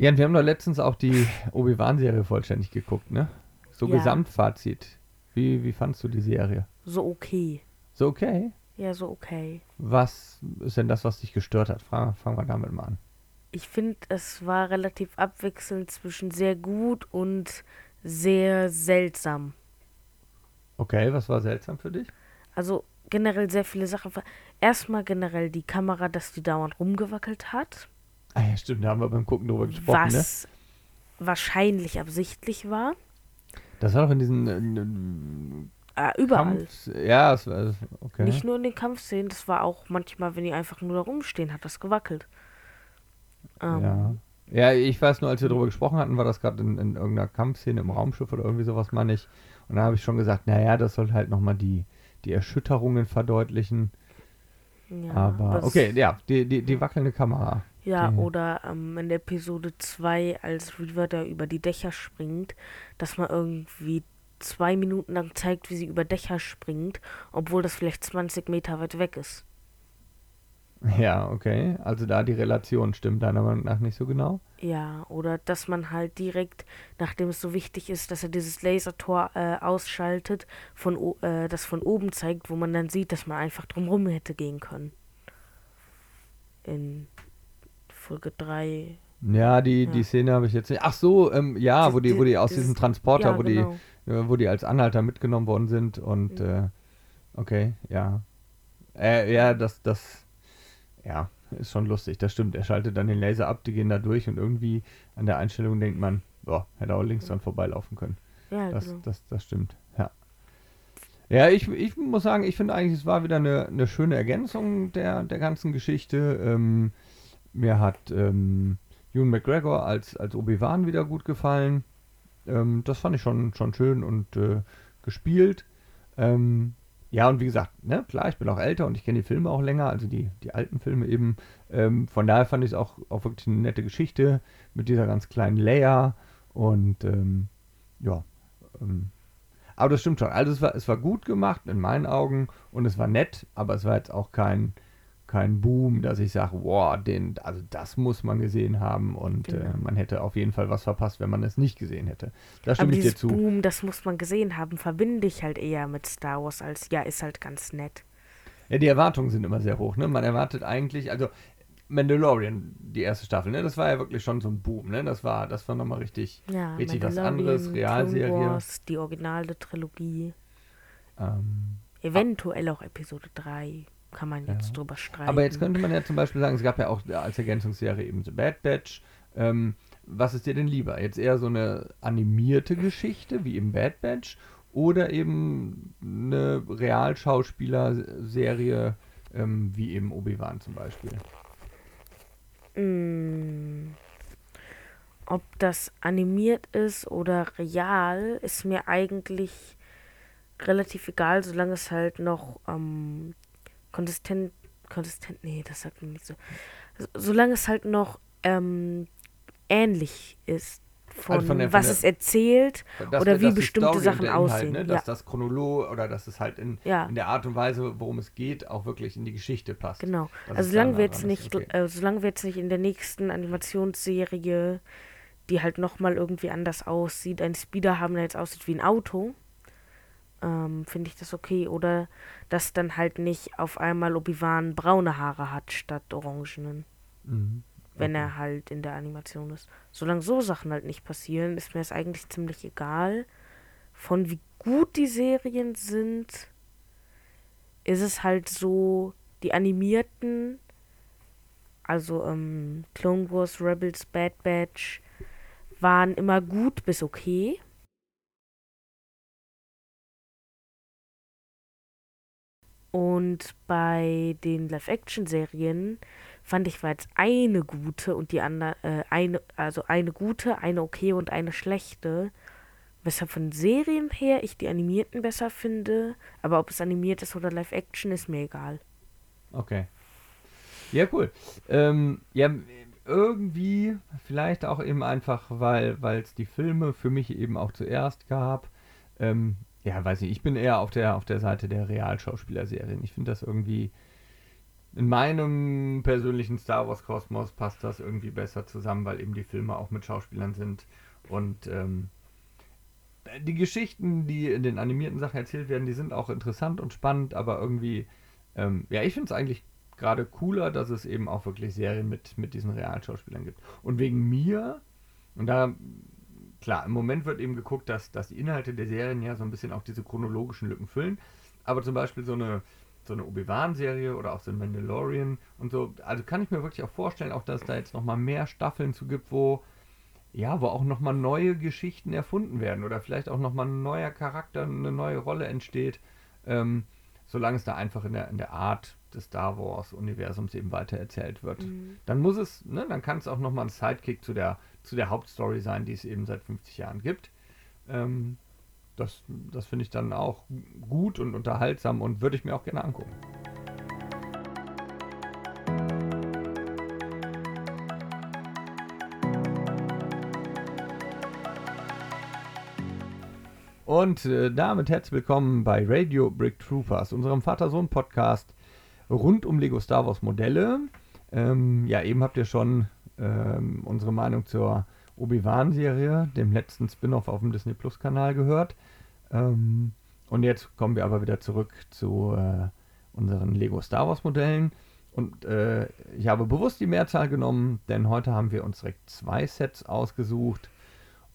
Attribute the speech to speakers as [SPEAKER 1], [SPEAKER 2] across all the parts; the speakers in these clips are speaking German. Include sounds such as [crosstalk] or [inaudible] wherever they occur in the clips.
[SPEAKER 1] Ja, und wir haben doch letztens auch die Obi-Wan-Serie vollständig geguckt, ne? So
[SPEAKER 2] Ja.
[SPEAKER 1] Gesamtfazit. Wie, wie fandst du die Serie?
[SPEAKER 2] So okay.
[SPEAKER 1] So okay.
[SPEAKER 2] Ja, so okay.
[SPEAKER 1] Was ist denn das, was dich gestört hat? Fangen wir damit mal an.
[SPEAKER 2] Ich finde, es war relativ abwechselnd zwischen sehr gut und sehr seltsam.
[SPEAKER 1] Okay, was war seltsam für dich?
[SPEAKER 2] Also generell sehr viele Sachen. Erstmal generell die Kamera, dass die dauernd rumgewackelt hat.
[SPEAKER 1] Ah ja, stimmt, da haben wir beim Gucken drüber gesprochen, ne?
[SPEAKER 2] was wahrscheinlich absichtlich war.
[SPEAKER 1] Das war doch in diesen äh,
[SPEAKER 2] Äh, überall.
[SPEAKER 1] Kampf... Ja, es war... Okay.
[SPEAKER 2] Nicht nur in den Kampfszenen, das war auch manchmal, wenn die einfach nur da rumstehen, hat das gewackelt. Ähm,
[SPEAKER 1] Ja. Ja, ich weiß nur, als wir darüber gesprochen hatten, war das gerade in, in irgendeiner Kampfszene im Raumschiff oder irgendwie sowas, meine ich. Und da habe ich schon gesagt, naja, das soll halt nochmal die, die Erschütterungen verdeutlichen.
[SPEAKER 2] ja,
[SPEAKER 1] Aber, okay, ja, die, die, die wackelnde Kamera.
[SPEAKER 2] Ja,
[SPEAKER 1] die-
[SPEAKER 2] oder ähm, in der Episode 2, als Reaver da über die Dächer springt, dass man irgendwie zwei Minuten lang zeigt, wie sie über Dächer springt, obwohl das vielleicht 20 Meter weit weg ist. [laughs]
[SPEAKER 1] Ja, okay. Also da die Relation stimmt deiner Meinung nach nicht so genau.
[SPEAKER 2] Ja, oder dass man halt direkt, nachdem es so wichtig ist, dass er dieses Lasertor äh, ausschaltet, von, äh, das von oben zeigt, wo man dann sieht, dass man einfach drumrum hätte gehen können. In Folge 3.
[SPEAKER 1] Ja, die,
[SPEAKER 2] Ja.
[SPEAKER 1] die Szene habe ich jetzt nicht. Ach so, ähm, ja,
[SPEAKER 2] Die-
[SPEAKER 1] wo die, wo die aus diesem Transporter,
[SPEAKER 2] ja,
[SPEAKER 1] wo
[SPEAKER 2] genau.
[SPEAKER 1] die, äh, wo die als Anhalter mitgenommen worden sind und
[SPEAKER 2] Mhm.
[SPEAKER 1] äh, okay, ja. Äh, ja, das, das, ja, ist schon lustig, das stimmt. Er schaltet dann den Laser ab, die gehen da durch und irgendwie an der Einstellung denkt man, boah, hätte auch links dran vorbeilaufen können.
[SPEAKER 2] Ja,
[SPEAKER 1] Das,
[SPEAKER 2] genau.
[SPEAKER 1] das, das stimmt, ja. Ja, ich, ich muss sagen, ich finde eigentlich, es war wieder eine, eine schöne Ergänzung der, der ganzen Geschichte. Ähm, mir hat ähm, Ewan McGregor als, als Obi-Wan wieder gut gefallen. Ähm, das fand ich schon, schon schön und äh, gespielt. Ähm, ja, und wie gesagt, ne, klar, ich bin auch älter und ich kenne die Filme auch länger, also die, die alten Filme eben. Ähm, von daher fand ich es auch, auch wirklich eine nette Geschichte mit dieser ganz kleinen Leia und ähm, ja. Ähm, aber das stimmt schon. Also es war, es war gut gemacht in meinen Augen und es war nett, aber es war jetzt auch kein, kein Boom, dass ich sage, wow, den, also das muss man gesehen haben und äh,
[SPEAKER 2] Genau.
[SPEAKER 1] man hätte auf jeden Fall was verpasst, wenn man es nicht gesehen hätte. Da stimme
[SPEAKER 2] Aber
[SPEAKER 1] ich dir zu.
[SPEAKER 2] Boom, das muss man gesehen haben, verbinde ich halt eher mit Star Wars als, ja, ist halt ganz nett.
[SPEAKER 1] Ja, die Erwartungen sind immer sehr hoch, ne? Man erwartet eigentlich, also Mandalorian, die erste Staffel, ne? Das war ja wirklich schon so ein Boom, ne? Das war, das war nochmal richtig,
[SPEAKER 2] Ja,
[SPEAKER 1] richtig was anderes,
[SPEAKER 2] Clone
[SPEAKER 1] Realserie.
[SPEAKER 2] Wars, die originale Trilogie,
[SPEAKER 1] Ähm,
[SPEAKER 2] eventuell auch Episode 3, kann man
[SPEAKER 1] Ja.
[SPEAKER 2] jetzt drüber streiten.
[SPEAKER 1] aber jetzt könnte man ja zum Beispiel sagen, es gab ja auch als Ergänzungsserie eben The Bad Batch. Ähm, was ist dir denn lieber? Jetzt eher so eine animierte Geschichte wie im Bad Batch oder eben eine Realschauspieler-Serie ähm, wie eben Obi-Wan zum Beispiel?
[SPEAKER 2] Mm. Ob das animiert ist oder real, ist mir eigentlich relativ egal, solange es halt noch ähm, konsistent, konsistent, nee, das sagt man nicht so. So- Solange es halt noch ähm, ähnlich ist von,
[SPEAKER 1] Also von der-
[SPEAKER 2] was es erzählt
[SPEAKER 1] Dass-
[SPEAKER 2] oder wie
[SPEAKER 1] dass
[SPEAKER 2] bestimmte Sachen
[SPEAKER 1] Inhalt,
[SPEAKER 2] aussehen.
[SPEAKER 1] Ne?
[SPEAKER 2] ja.
[SPEAKER 1] Dass das Chronolog oder dass es halt in,
[SPEAKER 2] Ja.
[SPEAKER 1] in der Art und Weise, worum es geht, auch wirklich in die Geschichte passt.
[SPEAKER 2] Genau.
[SPEAKER 1] Das
[SPEAKER 2] Also
[SPEAKER 1] da
[SPEAKER 2] solange wir jetzt nicht,
[SPEAKER 1] okay.
[SPEAKER 2] äh, solange wir jetzt nicht in der nächsten Animationsserie, die halt nochmal irgendwie anders aussieht, einen Speeder haben, der jetzt aussieht wie ein Auto, ähm, finde ich das okay. Oder dass dann halt nicht auf einmal Obi-Wan braune Haare hat statt orangenen,
[SPEAKER 1] Mhm.
[SPEAKER 2] wenn
[SPEAKER 1] Okay.
[SPEAKER 2] er halt in der Animation ist. Solange so Sachen halt nicht passieren, ist mir das eigentlich ziemlich egal. Von wie gut die Serien sind, ist es halt so, die animierten, also ähm, Clone Wars, Rebels, Bad Batch, waren immer gut bis okay. Und bei den Live-Action-Serien fand ich war jetzt eine gute und die andere, äh, eine, also eine gute, eine okay und eine schlechte. Weshalb von Serien her ich die animierten besser finde. Aber ob es animiert ist oder Live-Action, ist mir egal.
[SPEAKER 1] Okay. Ja, cool. Ähm, ja, irgendwie, vielleicht auch eben einfach, weil es die Filme für mich eben auch zuerst gab. Ähm, ja, weiß nicht, ich bin eher auf der, auf der Seite der Realschauspielerserien. Ich finde das irgendwie, in meinem persönlichen Star Wars Kosmos passt das irgendwie besser zusammen, weil eben die Filme auch mit Schauspielern sind und ähm, die Geschichten, die in den animierten Sachen erzählt werden, die sind auch interessant und spannend, aber irgendwie, ähm, ja, ich finde es eigentlich gerade cooler, dass es eben auch wirklich Serien mit, mit diesen realen Schauspielern gibt. Und wegen mir, und da, klar, im Moment wird eben geguckt, dass, dass die Inhalte der Serien ja so ein bisschen auch diese chronologischen Lücken füllen, aber zum Beispiel so eine so eine Obi-Wan-Serie oder auch so ein Mandalorian und so. Also kann ich mir wirklich auch vorstellen, auch dass da jetzt nochmal mehr Staffeln zu gibt, wo ja, wo auch nochmal neue Geschichten erfunden werden oder vielleicht auch nochmal ein neuer Charakter, eine neue Rolle entsteht, ähm, solange es da einfach in der, in der Art des Star Wars-Universums eben weiter erzählt wird. Mhm. Dann muss es, ne, dann kann es auch nochmal ein Sidekick zu der, zu der Hauptstory sein, die es eben seit 50 Jahren gibt. Ähm, das das finde ich dann auch gut und unterhaltsam und würde ich mir auch gerne angucken. Und äh, damit herzlich willkommen bei Radio Brick Troopers, unserem Vater-Sohn-Podcast rund um Lego Star Wars Modelle. Ähm, ja, eben habt ihr schon ähm, unsere Meinung zur Obi-Wan-Serie, dem letzten Spin-off auf dem Disney Plus-Kanal gehört. Ähm, und jetzt kommen wir aber wieder zurück zu äh, unseren Lego Star Wars Modellen. Und äh, ich habe bewusst die Mehrzahl genommen, denn heute haben wir uns direkt zwei Sets ausgesucht.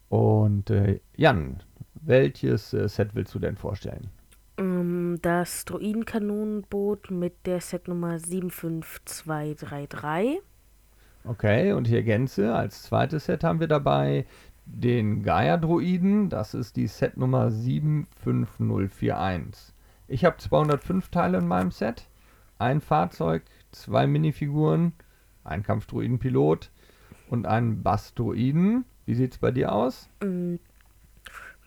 [SPEAKER 1] Und äh, Jan, welches äh, Set willst du denn vorstellen?
[SPEAKER 2] Ähm, das Droidenkanonenboot mit der Setnummer 75233.
[SPEAKER 1] Okay, und ich ergänze, als zweites Set haben wir dabei den Gaia-Droiden. Das ist die Setnummer 75041. Ich habe 205 Teile in meinem Set. Ein Fahrzeug, zwei Minifiguren, ein Kampfdroidenpilot und einen Bass-Droiden. Wie sieht es bei dir aus? Mm,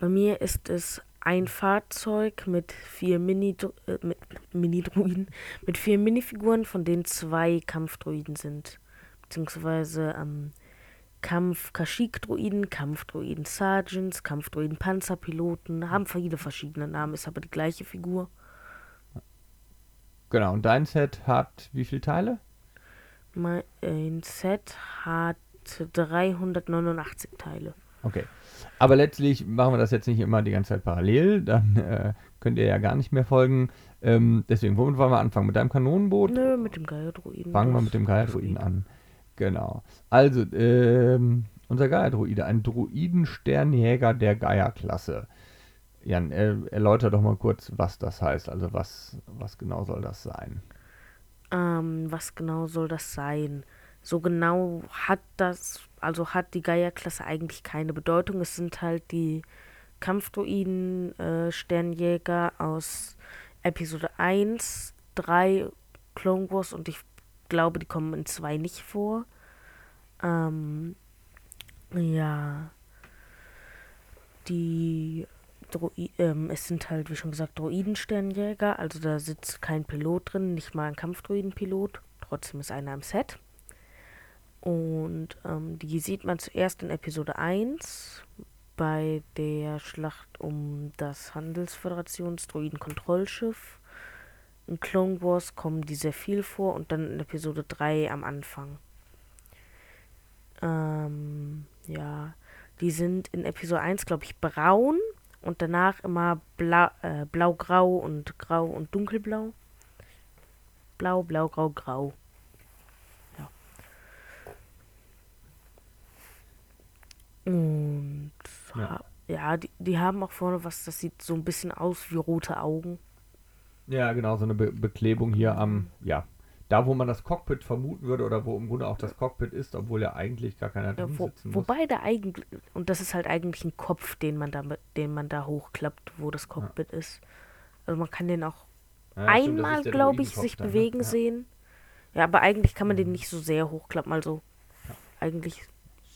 [SPEAKER 2] bei mir ist es ein Fahrzeug mit vier Mini äh, mit Mini-Druiden, mit vier Minifiguren, von denen zwei Kampfdruiden sind. Beziehungsweise ähm, Kampf-Kashyyyk-Druiden, Kampfdruiden Sergeants, Kampfdruiden Panzerpiloten, haben viele verschiedene Namen, ist aber die gleiche Figur.
[SPEAKER 1] Genau, und dein Set hat wie viele Teile?
[SPEAKER 2] Mein Set hat 389 Teile.
[SPEAKER 1] Okay. Aber letztlich machen wir das jetzt nicht immer die ganze Zeit parallel, dann äh, könnt ihr ja gar nicht mehr folgen. Ähm, deswegen, womit wollen wir anfangen? Mit deinem Kanonenboot?
[SPEAKER 2] Nö, mit dem Gaia-Druiden.
[SPEAKER 1] Fangen wir mit dem Gaia-Druiden an. Genau. Also, ähm, unser Gaia-Druide, ein Druidensternjäger der Gaia-Klasse. Jan, äh, erläuter doch mal kurz, was das heißt. Also, was, was genau soll das sein?
[SPEAKER 2] Ähm, was genau soll das sein? So genau hat das also hat die Gaia-Klasse eigentlich keine Bedeutung. Es sind halt die Kampfdruiden äh, Sternjäger aus Episode 1, 3, Clone Wars und ich glaube, die kommen in 2 nicht vor. Ähm, ja. Die Droi ähm, es sind halt, wie schon gesagt, Droiden-Sternjäger, also da sitzt kein Pilot drin, nicht mal ein Kampfdruidenpilot. Trotzdem ist einer im Set. Und ähm, die sieht man zuerst in Episode 1 bei der Schlacht um das Handelsföderationsdroiden-Kontrollschiff. In Clone Wars kommen die sehr viel vor und dann in Episode 3 am Anfang. Ähm, ja, die sind in Episode 1, glaube ich, braun und danach immer blau, äh, blau-grau und grau und dunkelblau. Blau, blau, grau, grau. Und ja, ja die, die haben auch vorne was, das sieht so ein bisschen aus wie rote Augen.
[SPEAKER 1] Ja, genau, so eine Be Beklebung hier am, ja, da wo man das Cockpit vermuten würde oder wo im Grunde auch das Cockpit ist, obwohl ja eigentlich gar keiner drin
[SPEAKER 2] ja, wo,
[SPEAKER 1] sitzen
[SPEAKER 2] muss. Wobei da eigentlich, und das ist halt eigentlich ein Kopf, den man da, den man da hochklappt, wo das Cockpit ja. ist. Also man kann den auch ja, einmal, glaube ich, sich dann, ne? bewegen ne? sehen. Ja, aber eigentlich kann man den mhm. nicht so sehr hochklappen, also eigentlich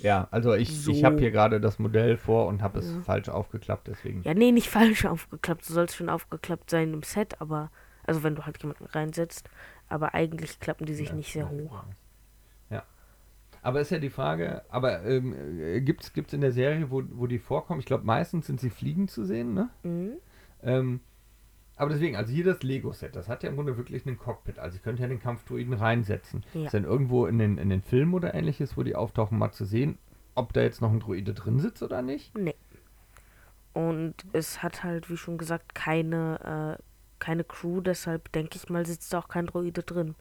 [SPEAKER 1] ja, also ich, so. ich habe hier gerade das Modell vor und habe es ja. falsch aufgeklappt, deswegen.
[SPEAKER 2] Ja, nee, nicht [laughs] falsch aufgeklappt. Du sollst schon aufgeklappt sein im Set, aber, also wenn du halt jemanden reinsetzt, aber eigentlich klappen die sich ja, nicht sehr hoch.
[SPEAKER 1] Ja. Aber ist ja die Frage, aber ähm, gibt es in der Serie, wo, wo die vorkommen, ich glaube meistens sind sie fliegend zu sehen, ne? Mhm. Ähm, Aber deswegen, also hier das Lego-Set, das hat ja im Grunde wirklich einen Cockpit. Also ich könnte ja den Kampfdruiden reinsetzen.
[SPEAKER 2] Ja.
[SPEAKER 1] Ist dann irgendwo in den, in den Filmen oder ähnliches, wo die auftauchen, mal zu sehen, ob da jetzt noch ein Druide drin sitzt oder nicht?
[SPEAKER 2] Nee. Und es hat halt, wie schon gesagt, keine, äh, keine Crew, deshalb denke ich mal, sitzt da auch kein Druide drin.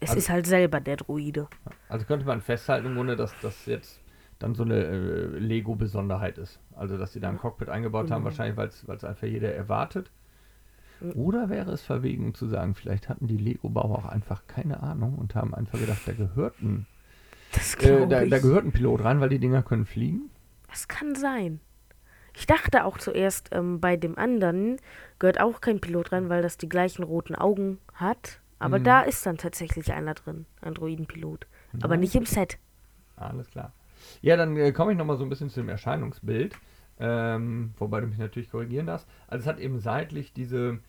[SPEAKER 2] Es
[SPEAKER 1] Also-
[SPEAKER 2] ist halt selber der Druide.
[SPEAKER 1] Also könnte man festhalten im Grunde, dass das jetzt dann so eine äh, Lego-Besonderheit ist. Also dass sie da ein Cockpit eingebaut haben,
[SPEAKER 2] Genau.
[SPEAKER 1] wahrscheinlich, weil es einfach jeder erwartet. Oder wäre es verwegen zu sagen, vielleicht hatten die Lego-Bauer auch einfach keine Ahnung und haben einfach gedacht, da gehört ein, äh, da, da gehört ein Pilot rein, weil die Dinger können fliegen.
[SPEAKER 2] Das kann sein. Ich dachte auch zuerst, ähm, bei dem anderen gehört auch kein Pilot rein, weil das die gleichen roten Augen hat. Aber
[SPEAKER 1] Mhm.
[SPEAKER 2] da ist dann tatsächlich einer drin, ein Droidenpilot. Aber
[SPEAKER 1] Ja.
[SPEAKER 2] nicht im Set.
[SPEAKER 1] Alles klar. Ja, dann äh, komme ich nochmal so ein bisschen zu dem Erscheinungsbild. Ähm, wobei du mich natürlich korrigieren darfst. Also es hat eben seitlich diese,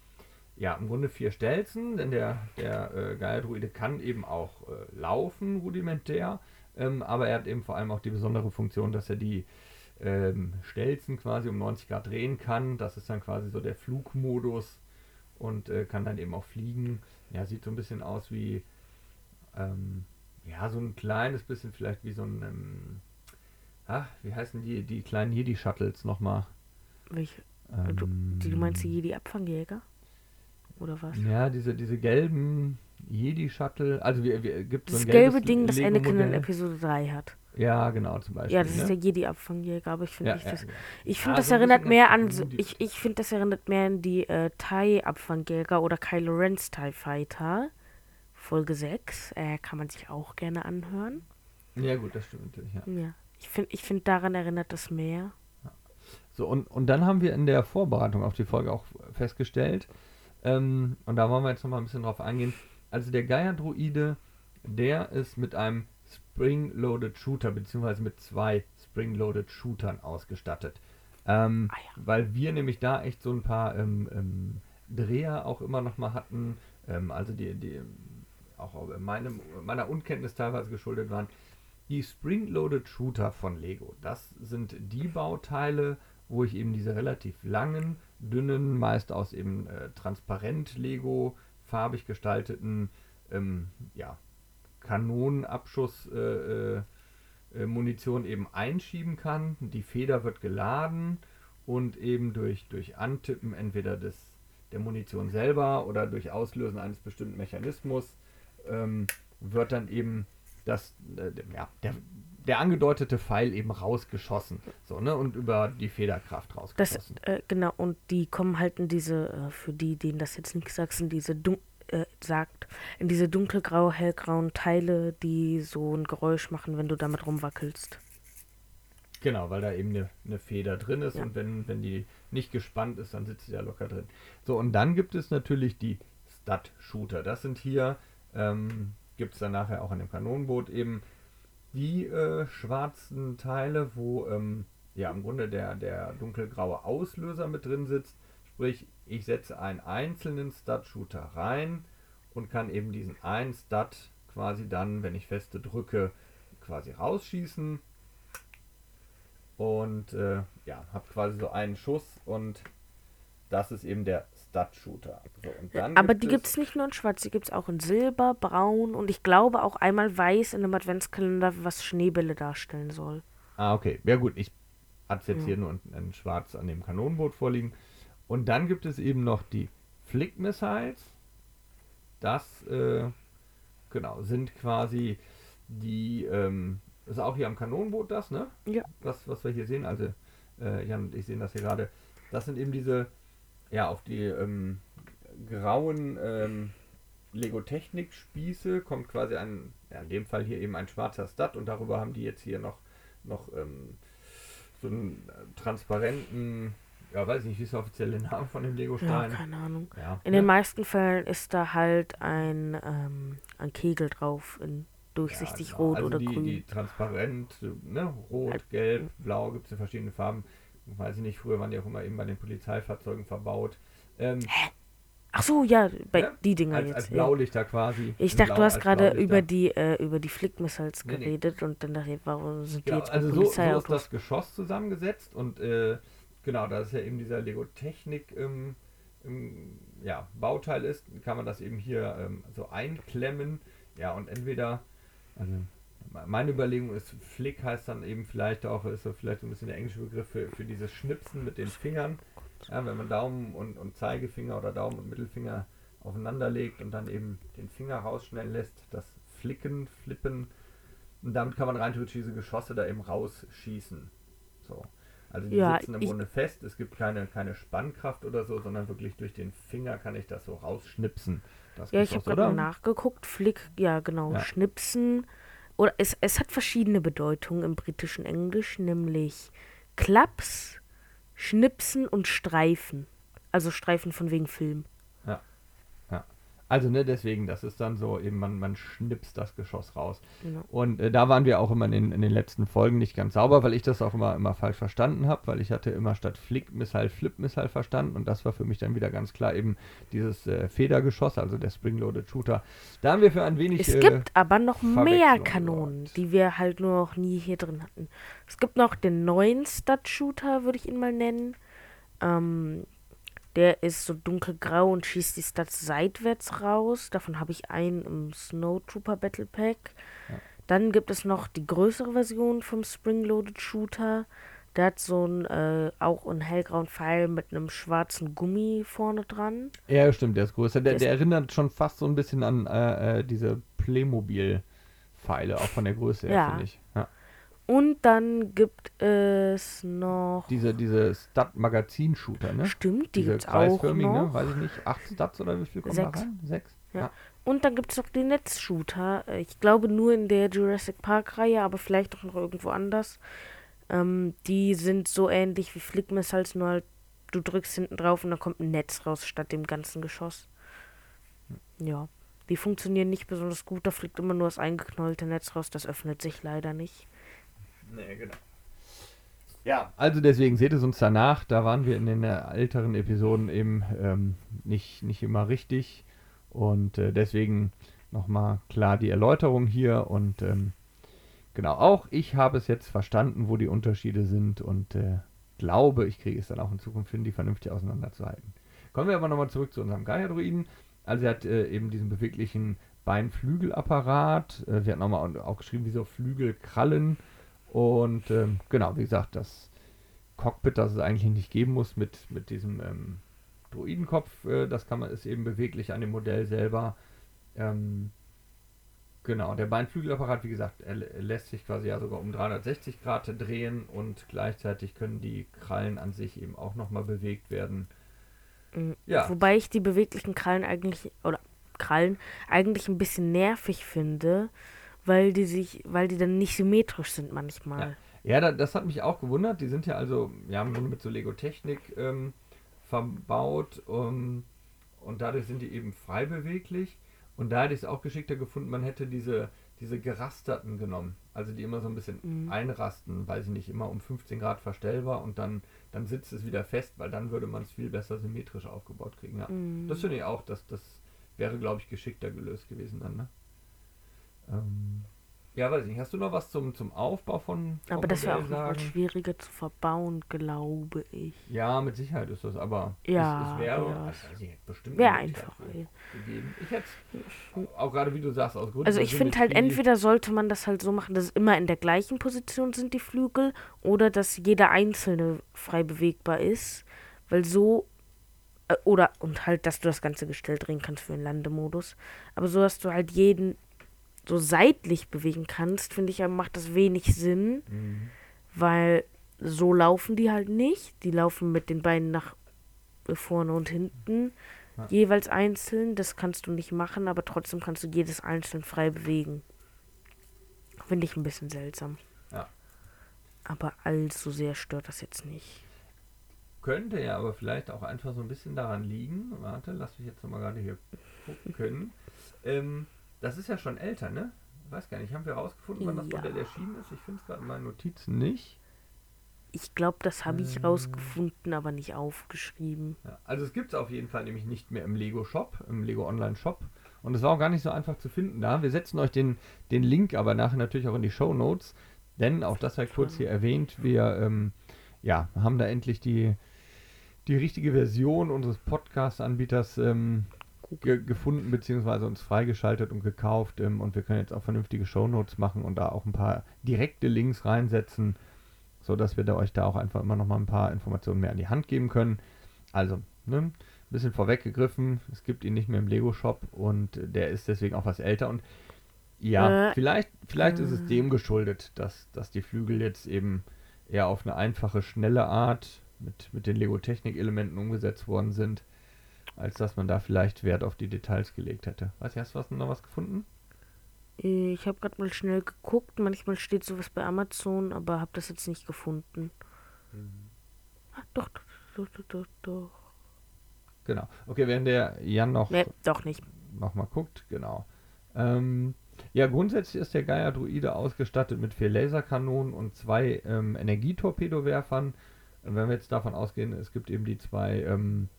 [SPEAKER 1] ja, im Grunde vier Stelzen, denn der, der äh, Gaia-Druide kann eben auch äh, laufen, rudimentär. Ähm, aber er hat eben vor allem auch die besondere Funktion, dass er die ähm, Stelzen quasi um 90 Grad drehen kann. Das ist dann quasi so der Flugmodus und äh, kann dann eben auch fliegen. Ja, sieht so ein bisschen aus wie, ähm, ja, so ein kleines bisschen vielleicht wie so ein, ähm, ach, wie heißen die, die kleinen Jedi-Shuttles nochmal?
[SPEAKER 2] Welche? Du, die, du meinst die Jedi-Abfangjäger? Oder was?
[SPEAKER 1] Ja, diese, diese gelben Jedi-Shuttle, also wir, wir gibt
[SPEAKER 2] Das
[SPEAKER 1] so ein
[SPEAKER 2] gelbe Ding, das Anakin in. Episode 3 hat.
[SPEAKER 1] Ja, genau, zum Beispiel.
[SPEAKER 2] Ja, das
[SPEAKER 1] ne?
[SPEAKER 2] ist der Jedi-Abfangjäger, aber ich finde
[SPEAKER 1] ja,
[SPEAKER 2] nicht,
[SPEAKER 1] ja,
[SPEAKER 2] das.
[SPEAKER 1] ja.
[SPEAKER 2] Ich finde,
[SPEAKER 1] Ja,
[SPEAKER 2] das
[SPEAKER 1] so
[SPEAKER 2] erinnert mehr
[SPEAKER 1] an
[SPEAKER 2] so- Ich, ich finde, das erinnert mehr an die äh, TIE-Abfangjäger oder Kylo Ren's TIE Fighter. Folge 6. Äh, kann man sich auch gerne anhören.
[SPEAKER 1] Ja, gut, das stimmt natürlich, ja.
[SPEAKER 2] Ich finde, ich find, daran erinnert das mehr.
[SPEAKER 1] So, und, und dann haben wir in der Vorbereitung auf die Folge auch festgestellt, ähm, und da wollen wir jetzt nochmal ein bisschen drauf eingehen, also der Gaia-Druide, der ist mit einem Spring-Loaded Shooter, beziehungsweise mit zwei Spring-Loaded Shootern ausgestattet. Ähm,
[SPEAKER 2] Ah ja.
[SPEAKER 1] Weil wir nämlich da echt so ein paar ähm, ähm, Dreher auch immer nochmal hatten, ähm, also die, die auch meinem, meiner Unkenntnis teilweise geschuldet waren. Die Spring-Loaded Shooter von Lego, das sind die Bauteile, wo ich eben diese relativ langen, dünnen, meist aus eben äh, transparent Lego, farbig gestalteten, ähm, ja, Kanonenabschuss äh, äh, Munition eben einschieben kann. Die Feder wird geladen und eben durch, durch Antippen entweder des, der Munition selber oder durch Auslösen eines bestimmten Mechanismus ähm, wird dann eben das, äh, ja, der, der angedeutete Pfeil eben rausgeschossen. So, ne? Und über die Federkraft
[SPEAKER 2] Das,
[SPEAKER 1] rausgeschossen.
[SPEAKER 2] äh, genau, und die kommen halt in diese, äh, für die, denen das jetzt nichts sagt, in diese dun äh, sagt, in diese dunkelgrau, hellgrauen Teile, die so ein Geräusch machen, wenn du damit rumwackelst.
[SPEAKER 1] Genau, weil da eben eine, eine Feder drin ist
[SPEAKER 2] Ja.
[SPEAKER 1] und wenn, wenn die nicht gespannt ist, dann sitzt sie da locker drin. So, und dann gibt es natürlich die Stud-Shooter. Das sind hier, ähm, gibt es dann nachher auch an dem Kanonenboot eben die äh, schwarzen Teile, wo ähm, ja im Grunde der, der dunkelgraue Auslöser mit drin sitzt. Sprich, ich setze einen einzelnen Stud-Shooter rein und kann eben diesen einen Stud quasi dann, wenn ich feste drücke, quasi rausschießen. Und äh, ja, habe quasi so einen Schuss und das ist eben der Stud-Shooter. So,
[SPEAKER 2] Aber
[SPEAKER 1] gibt
[SPEAKER 2] die gibt es nicht nur in schwarz, die gibt es auch in silber, braun und ich glaube auch einmal weiß in einem Adventskalender, was Schneebälle darstellen soll.
[SPEAKER 1] Ah, okay. Ja gut, ich hatte es jetzt
[SPEAKER 2] Ja.
[SPEAKER 1] hier nur in, in schwarz an dem Kanonenboot vorliegen. Und dann gibt es eben noch die Flick Missiles. Das, äh, genau, sind quasi die, ähm, ist auch hier am Kanonenboot das, ne?
[SPEAKER 2] Ja.
[SPEAKER 1] Was, was wir hier sehen, also äh, Jan und ich sehen das hier gerade. Das sind eben diese, ja, auf die ähm, grauen ähm, Lego-Technik-Spieße kommt quasi ein, ja, in dem Fall hier eben ein schwarzer Stud und darüber haben die jetzt hier noch, noch ähm, so einen äh, transparenten, ja, weiß nicht, wie ist der offizielle Name von dem
[SPEAKER 2] Ja,
[SPEAKER 1] Lego-Stein?
[SPEAKER 2] keine Ahnung.
[SPEAKER 1] Ja,
[SPEAKER 2] In den meisten Fällen ist da halt ein, ähm, ein Kegel drauf in durchsichtig
[SPEAKER 1] Ja, genau.
[SPEAKER 2] rot
[SPEAKER 1] also
[SPEAKER 2] oder
[SPEAKER 1] die,
[SPEAKER 2] grün.
[SPEAKER 1] Die transparent, ne, rot,
[SPEAKER 2] Halt.
[SPEAKER 1] gelb, blau, gibt es in verschiedene Farben. Weiß ich nicht, früher waren die auch immer eben bei den Polizeifahrzeugen verbaut. Ähm,
[SPEAKER 2] Ach so, ja, bei
[SPEAKER 1] ne?
[SPEAKER 2] die Dinger
[SPEAKER 1] als,
[SPEAKER 2] jetzt.
[SPEAKER 1] als
[SPEAKER 2] ja.
[SPEAKER 1] Blaulichter quasi.
[SPEAKER 2] Ich dachte, du hast gerade über die äh, über die Flick-Missiles
[SPEAKER 1] Nee, nee.
[SPEAKER 2] geredet und dann dachte ich, warum sind die
[SPEAKER 1] Genau,
[SPEAKER 2] jetzt
[SPEAKER 1] also
[SPEAKER 2] mit
[SPEAKER 1] so, so ist das Geschoss zusammengesetzt und äh, genau, da ist ja eben dieser Lego Technik ähm, ähm, ja, Bauteil ist, kann man das eben hier ähm, so einklemmen. Ja, und entweder, also meine Überlegung ist, Flick heißt dann eben vielleicht auch, ist so vielleicht ein bisschen der englische Begriff für, für dieses Schnipsen mit den Fingern. Ja, wenn man Daumen und, und Zeigefinger oder Daumen und Mittelfinger aufeinander legt und dann eben den Finger rausschnellen lässt, das Flicken, Flippen. Und damit kann man rein theoretisch diese Geschosse da eben rausschießen. So. Also die
[SPEAKER 2] Ja,
[SPEAKER 1] sitzen im Grunde fest, es gibt keine, keine Spannkraft oder so, sondern wirklich durch den Finger kann ich das so rausschnipsen. Das
[SPEAKER 2] Ja, ich habe gerade mal nachgeguckt. Flick, ja genau,
[SPEAKER 1] Ja.
[SPEAKER 2] Schnipsen. Oder es, es hat verschiedene Bedeutungen im britischen Englisch, nämlich Klaps, Schnipsen und Streifen. Also Streifen von wegen Film.
[SPEAKER 1] Also ne, deswegen, das ist dann so, eben man, man schnipst das Geschoss raus.
[SPEAKER 2] Genau.
[SPEAKER 1] Und äh, da waren wir auch immer in, den- in den letzten Folgen nicht ganz sauber, weil ich das auch immer, immer falsch verstanden habe, weil ich hatte immer statt Flick-Missile Flip-Missile verstanden und das war für mich dann wieder ganz klar eben dieses äh, Federgeschoss, also der Spring-Loaded Shooter. Da haben wir für ein wenig...
[SPEAKER 2] Es
[SPEAKER 1] äh,
[SPEAKER 2] gibt aber noch mehr Kanonen,
[SPEAKER 1] gesorgt.
[SPEAKER 2] die wir halt nur noch nie hier drin hatten. Es gibt noch den neuen Stud-Shooter, würde ich ihn mal nennen. Ähm, der ist so dunkelgrau und schießt die Stats seitwärts raus. Davon habe ich einen im Snowtrooper Battle Pack.
[SPEAKER 1] Ja.
[SPEAKER 2] Dann gibt es noch die größere Version vom Spring-Loaded Shooter. Der hat so ein, äh, auch einen hellgrauen Pfeil mit einem schwarzen Gummi vorne dran.
[SPEAKER 1] Ja, stimmt, der ist größer. Der,
[SPEAKER 2] Der
[SPEAKER 1] der erinnert schon fast so ein bisschen an äh, äh, diese Playmobil-Pfeile, auch von der Größe her,
[SPEAKER 2] Ja.
[SPEAKER 1] finde ich. Ja.
[SPEAKER 2] Und dann gibt es noch.
[SPEAKER 1] Diese, diese Stud-Magazin-Shooter, ne?
[SPEAKER 2] Stimmt, die
[SPEAKER 1] diese
[SPEAKER 2] gibt's auch
[SPEAKER 1] kreisförmigen,
[SPEAKER 2] noch.
[SPEAKER 1] ne? Weiß ich nicht, acht Stats oder wie viel kommen da
[SPEAKER 2] Sechs.
[SPEAKER 1] rein? Sechs?
[SPEAKER 2] Ja. Und dann gibt es noch die Netzshooter. Äh, Ich glaube nur in der Jurassic Park-Reihe, aber vielleicht auch noch irgendwo anders. Ähm, die sind so ähnlich wie Flick Missiles, nur halt, du drückst hinten drauf und dann kommt ein Netz raus statt dem ganzen Geschoss. Ja. Die funktionieren nicht besonders gut, da fliegt immer nur das eingeknollte Netz raus, das öffnet sich leider nicht.
[SPEAKER 1] Nee, genau. Ja, also deswegen seht es uns danach. Da waren wir in den äh, älteren Episoden eben ähm, nicht, nicht immer richtig. Und äh, deswegen nochmal klar die Erläuterung hier. Und ähm, genau, auch ich habe es jetzt verstanden, wo die Unterschiede sind und äh, glaube, ich kriege es dann auch in Zukunft hin, die vernünftig auseinanderzuhalten. Kommen wir aber nochmal zurück zu unserem Gaia-Druiden. Also er hat äh, eben diesen beweglichen Beinflügelapparat. Äh, wir hatten auch mal auch geschrieben, wie so Flügelkrallen. Und ähm, genau, wie gesagt, das Cockpit, das es eigentlich nicht geben muss mit, mit diesem ähm, Droidenkopf, äh, das kann man, ist eben beweglich an dem Modell selber. Ähm, genau, der Beinflügelapparat, wie gesagt, er, lä- lässt sich quasi ja sogar um 360 Grad drehen und gleichzeitig können die Krallen an sich eben auch nochmal bewegt werden.
[SPEAKER 2] Mhm.
[SPEAKER 1] Ja.
[SPEAKER 2] Wobei ich die beweglichen Krallen eigentlich, oder Krallen, eigentlich ein bisschen nervig finde, weil die sich, weil die dann nicht symmetrisch sind manchmal.
[SPEAKER 1] Ja, da, das hat mich auch gewundert. Die sind ja also, ja, im Grunde mit so Lego-Technik ähm, verbaut ähm, und dadurch sind die eben frei beweglich. Und da hätte ich es auch geschickter gefunden, man hätte diese, diese gerasterten genommen. Also die immer so ein bisschen
[SPEAKER 2] Mhm.
[SPEAKER 1] einrasten, weiß ich nicht, immer um 15 Grad verstellbar und dann, dann sitzt es wieder fest, weil dann würde man es viel besser symmetrisch aufgebaut kriegen. Ja.
[SPEAKER 2] Mhm.
[SPEAKER 1] Das finde ich auch, dass das wäre, glaube ich, geschickter gelöst gewesen dann, ne? Ähm, ja, weiß ich nicht. Hast du noch was zum, zum Aufbau von,
[SPEAKER 2] Aber das wäre auch
[SPEAKER 1] Modell
[SPEAKER 2] noch mal
[SPEAKER 1] sagen?
[SPEAKER 2] schwieriger zu verbauen, glaube ich.
[SPEAKER 1] Ja, mit Sicherheit ist das, aber
[SPEAKER 2] Ja,
[SPEAKER 1] es, es wäre
[SPEAKER 2] ja.
[SPEAKER 1] also, also, bestimmt
[SPEAKER 2] Wäre einfach.
[SPEAKER 1] gegeben. Ich hätte auch gerade wie du sagst, aus Gründen
[SPEAKER 2] Also ich finde halt, entweder sollte man das halt so machen, dass es immer in der gleichen Position sind, die Flügel, oder dass jeder einzelne frei bewegbar ist. Weil so, äh, oder, und halt, dass du das ganze Gestell drehen kannst für den Landemodus. Aber so, dass du halt jeden so seitlich bewegen kannst, finde ich, macht das wenig Sinn,
[SPEAKER 1] Mhm.
[SPEAKER 2] weil so laufen die halt nicht. Die laufen mit den Beinen nach vorne und hinten,
[SPEAKER 1] Ja.
[SPEAKER 2] jeweils einzeln. Das kannst du nicht machen, aber trotzdem kannst du jedes einzeln frei bewegen. Finde ich ein bisschen seltsam.
[SPEAKER 1] Ja.
[SPEAKER 2] Aber allzu sehr stört das jetzt nicht.
[SPEAKER 1] Könnte ja aber vielleicht auch einfach so ein bisschen daran liegen. Warte, lass mich jetzt nochmal gerade hier gucken. Ähm, das ist ja schon älter, ne? Ich weiß gar nicht, haben wir rausgefunden, wann das
[SPEAKER 2] Ja.
[SPEAKER 1] Modell erschienen ist? Ich finde es gerade in meinen Notizen nicht.
[SPEAKER 2] Ich glaube, das habe ich
[SPEAKER 1] Ähm.
[SPEAKER 2] rausgefunden, aber nicht aufgeschrieben.
[SPEAKER 1] Ja, also es gibt es auf jeden Fall nämlich nicht mehr im Lego Shop, im Lego Online Shop. Und es war auch gar nicht so einfach zu finden da. Wir setzen euch den, den Link aber nachher natürlich auch in die Show Notes. Denn, auch das sei kurz hier erwähnt, wir ähm, ja, haben da endlich die, die richtige Version unseres Podcast-Anbieters ähm, ge gefunden beziehungsweise uns freigeschaltet und gekauft ähm, und wir können jetzt auch vernünftige Shownotes machen und da auch ein paar direkte Links reinsetzen, sodass wir da euch da auch einfach immer noch mal ein paar Informationen mehr an die Hand geben können. Also, ne, ein bisschen vorweggegriffen, es gibt ihn nicht mehr im Lego-Shop und der ist deswegen auch was älter und ja,
[SPEAKER 2] Äh,
[SPEAKER 1] vielleicht, vielleicht ist es
[SPEAKER 2] äh.
[SPEAKER 1] dem geschuldet, dass, dass die Flügel jetzt eben eher auf eine einfache, schnelle Art mit, mit den Lego-Technik-Elementen umgesetzt worden sind, als dass man da vielleicht Wert auf die Details gelegt hätte. Weißt du, hast du was, noch was gefunden?
[SPEAKER 2] Äh, Ich habe gerade mal schnell geguckt. Manchmal steht sowas bei Amazon, aber habe das jetzt nicht gefunden. Ah, doch, doch, doch, doch, doch, doch.
[SPEAKER 1] Genau. Okay, während der Jan noch,
[SPEAKER 2] Nee, doch nicht.
[SPEAKER 1] noch mal guckt, genau. Ähm, ja, grundsätzlich ist der Gaia-Druide ausgestattet mit vier Laserkanonen und zwei ähm, Energietorpedowerfern. Und wenn wir jetzt davon ausgehen, es gibt eben die zwei ähm,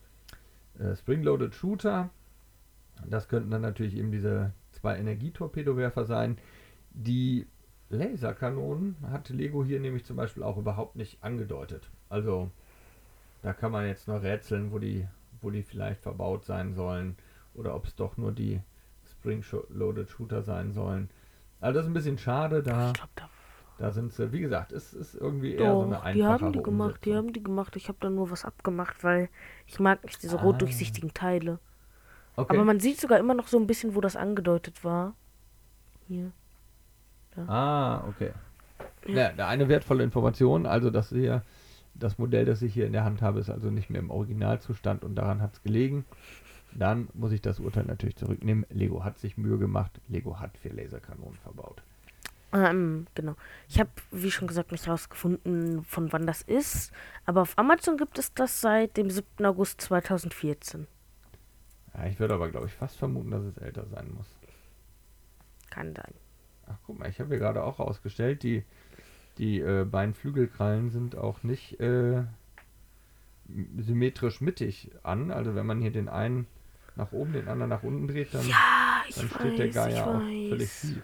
[SPEAKER 1] äh, Spring-Loaded Shooter. Das könnten dann natürlich eben diese zwei Energietorpedowerfer sein. Die Laserkanonen hat Lego hier nämlich zum Beispiel auch überhaupt nicht angedeutet. Also da kann man jetzt noch rätseln, wo die, wo die vielleicht verbaut sein sollen oder ob es doch nur die Spring-Loaded Shooter sein sollen. Also das ist ein bisschen schade, da,
[SPEAKER 2] Ich glaube, da
[SPEAKER 1] da sind sie, wie gesagt, es ist irgendwie eher so eine
[SPEAKER 2] Doch,
[SPEAKER 1] einfache
[SPEAKER 2] die haben die gemacht, die
[SPEAKER 1] Umsetzung.
[SPEAKER 2] haben die gemacht. Ich habe da nur was abgemacht, weil ich mag nicht diese
[SPEAKER 1] Ah.
[SPEAKER 2] rot durchsichtigen Teile.
[SPEAKER 1] Okay.
[SPEAKER 2] Aber man sieht sogar immer noch so ein bisschen, wo das angedeutet war. Hier.
[SPEAKER 1] Ah, okay. Ja, da eine wertvolle Information, also dass hier das Modell, das ich hier in der Hand habe, ist also nicht mehr im Originalzustand und daran hat es gelegen. Dann muss ich das Urteil natürlich zurücknehmen. Lego hat sich Mühe gemacht. Lego hat vier Laserkanonen verbaut.
[SPEAKER 2] Ähm, genau. Ich habe, wie schon gesagt, nicht rausgefunden, von wann das ist. Aber auf Amazon gibt es das seit dem 7. August 2014.
[SPEAKER 1] Ja, ich würde aber, glaube ich, fast vermuten, dass es älter sein muss.
[SPEAKER 2] Kann sein.
[SPEAKER 1] Ach, guck mal, ich habe hier gerade auch rausgestellt, die, die äh, beiden Flügelkrallen sind auch nicht äh, symmetrisch mittig an. Also wenn man hier den einen nach oben, den anderen nach unten dreht, dann,
[SPEAKER 2] ich
[SPEAKER 1] dann
[SPEAKER 2] weiß,
[SPEAKER 1] steht der Geier auch völlig schief.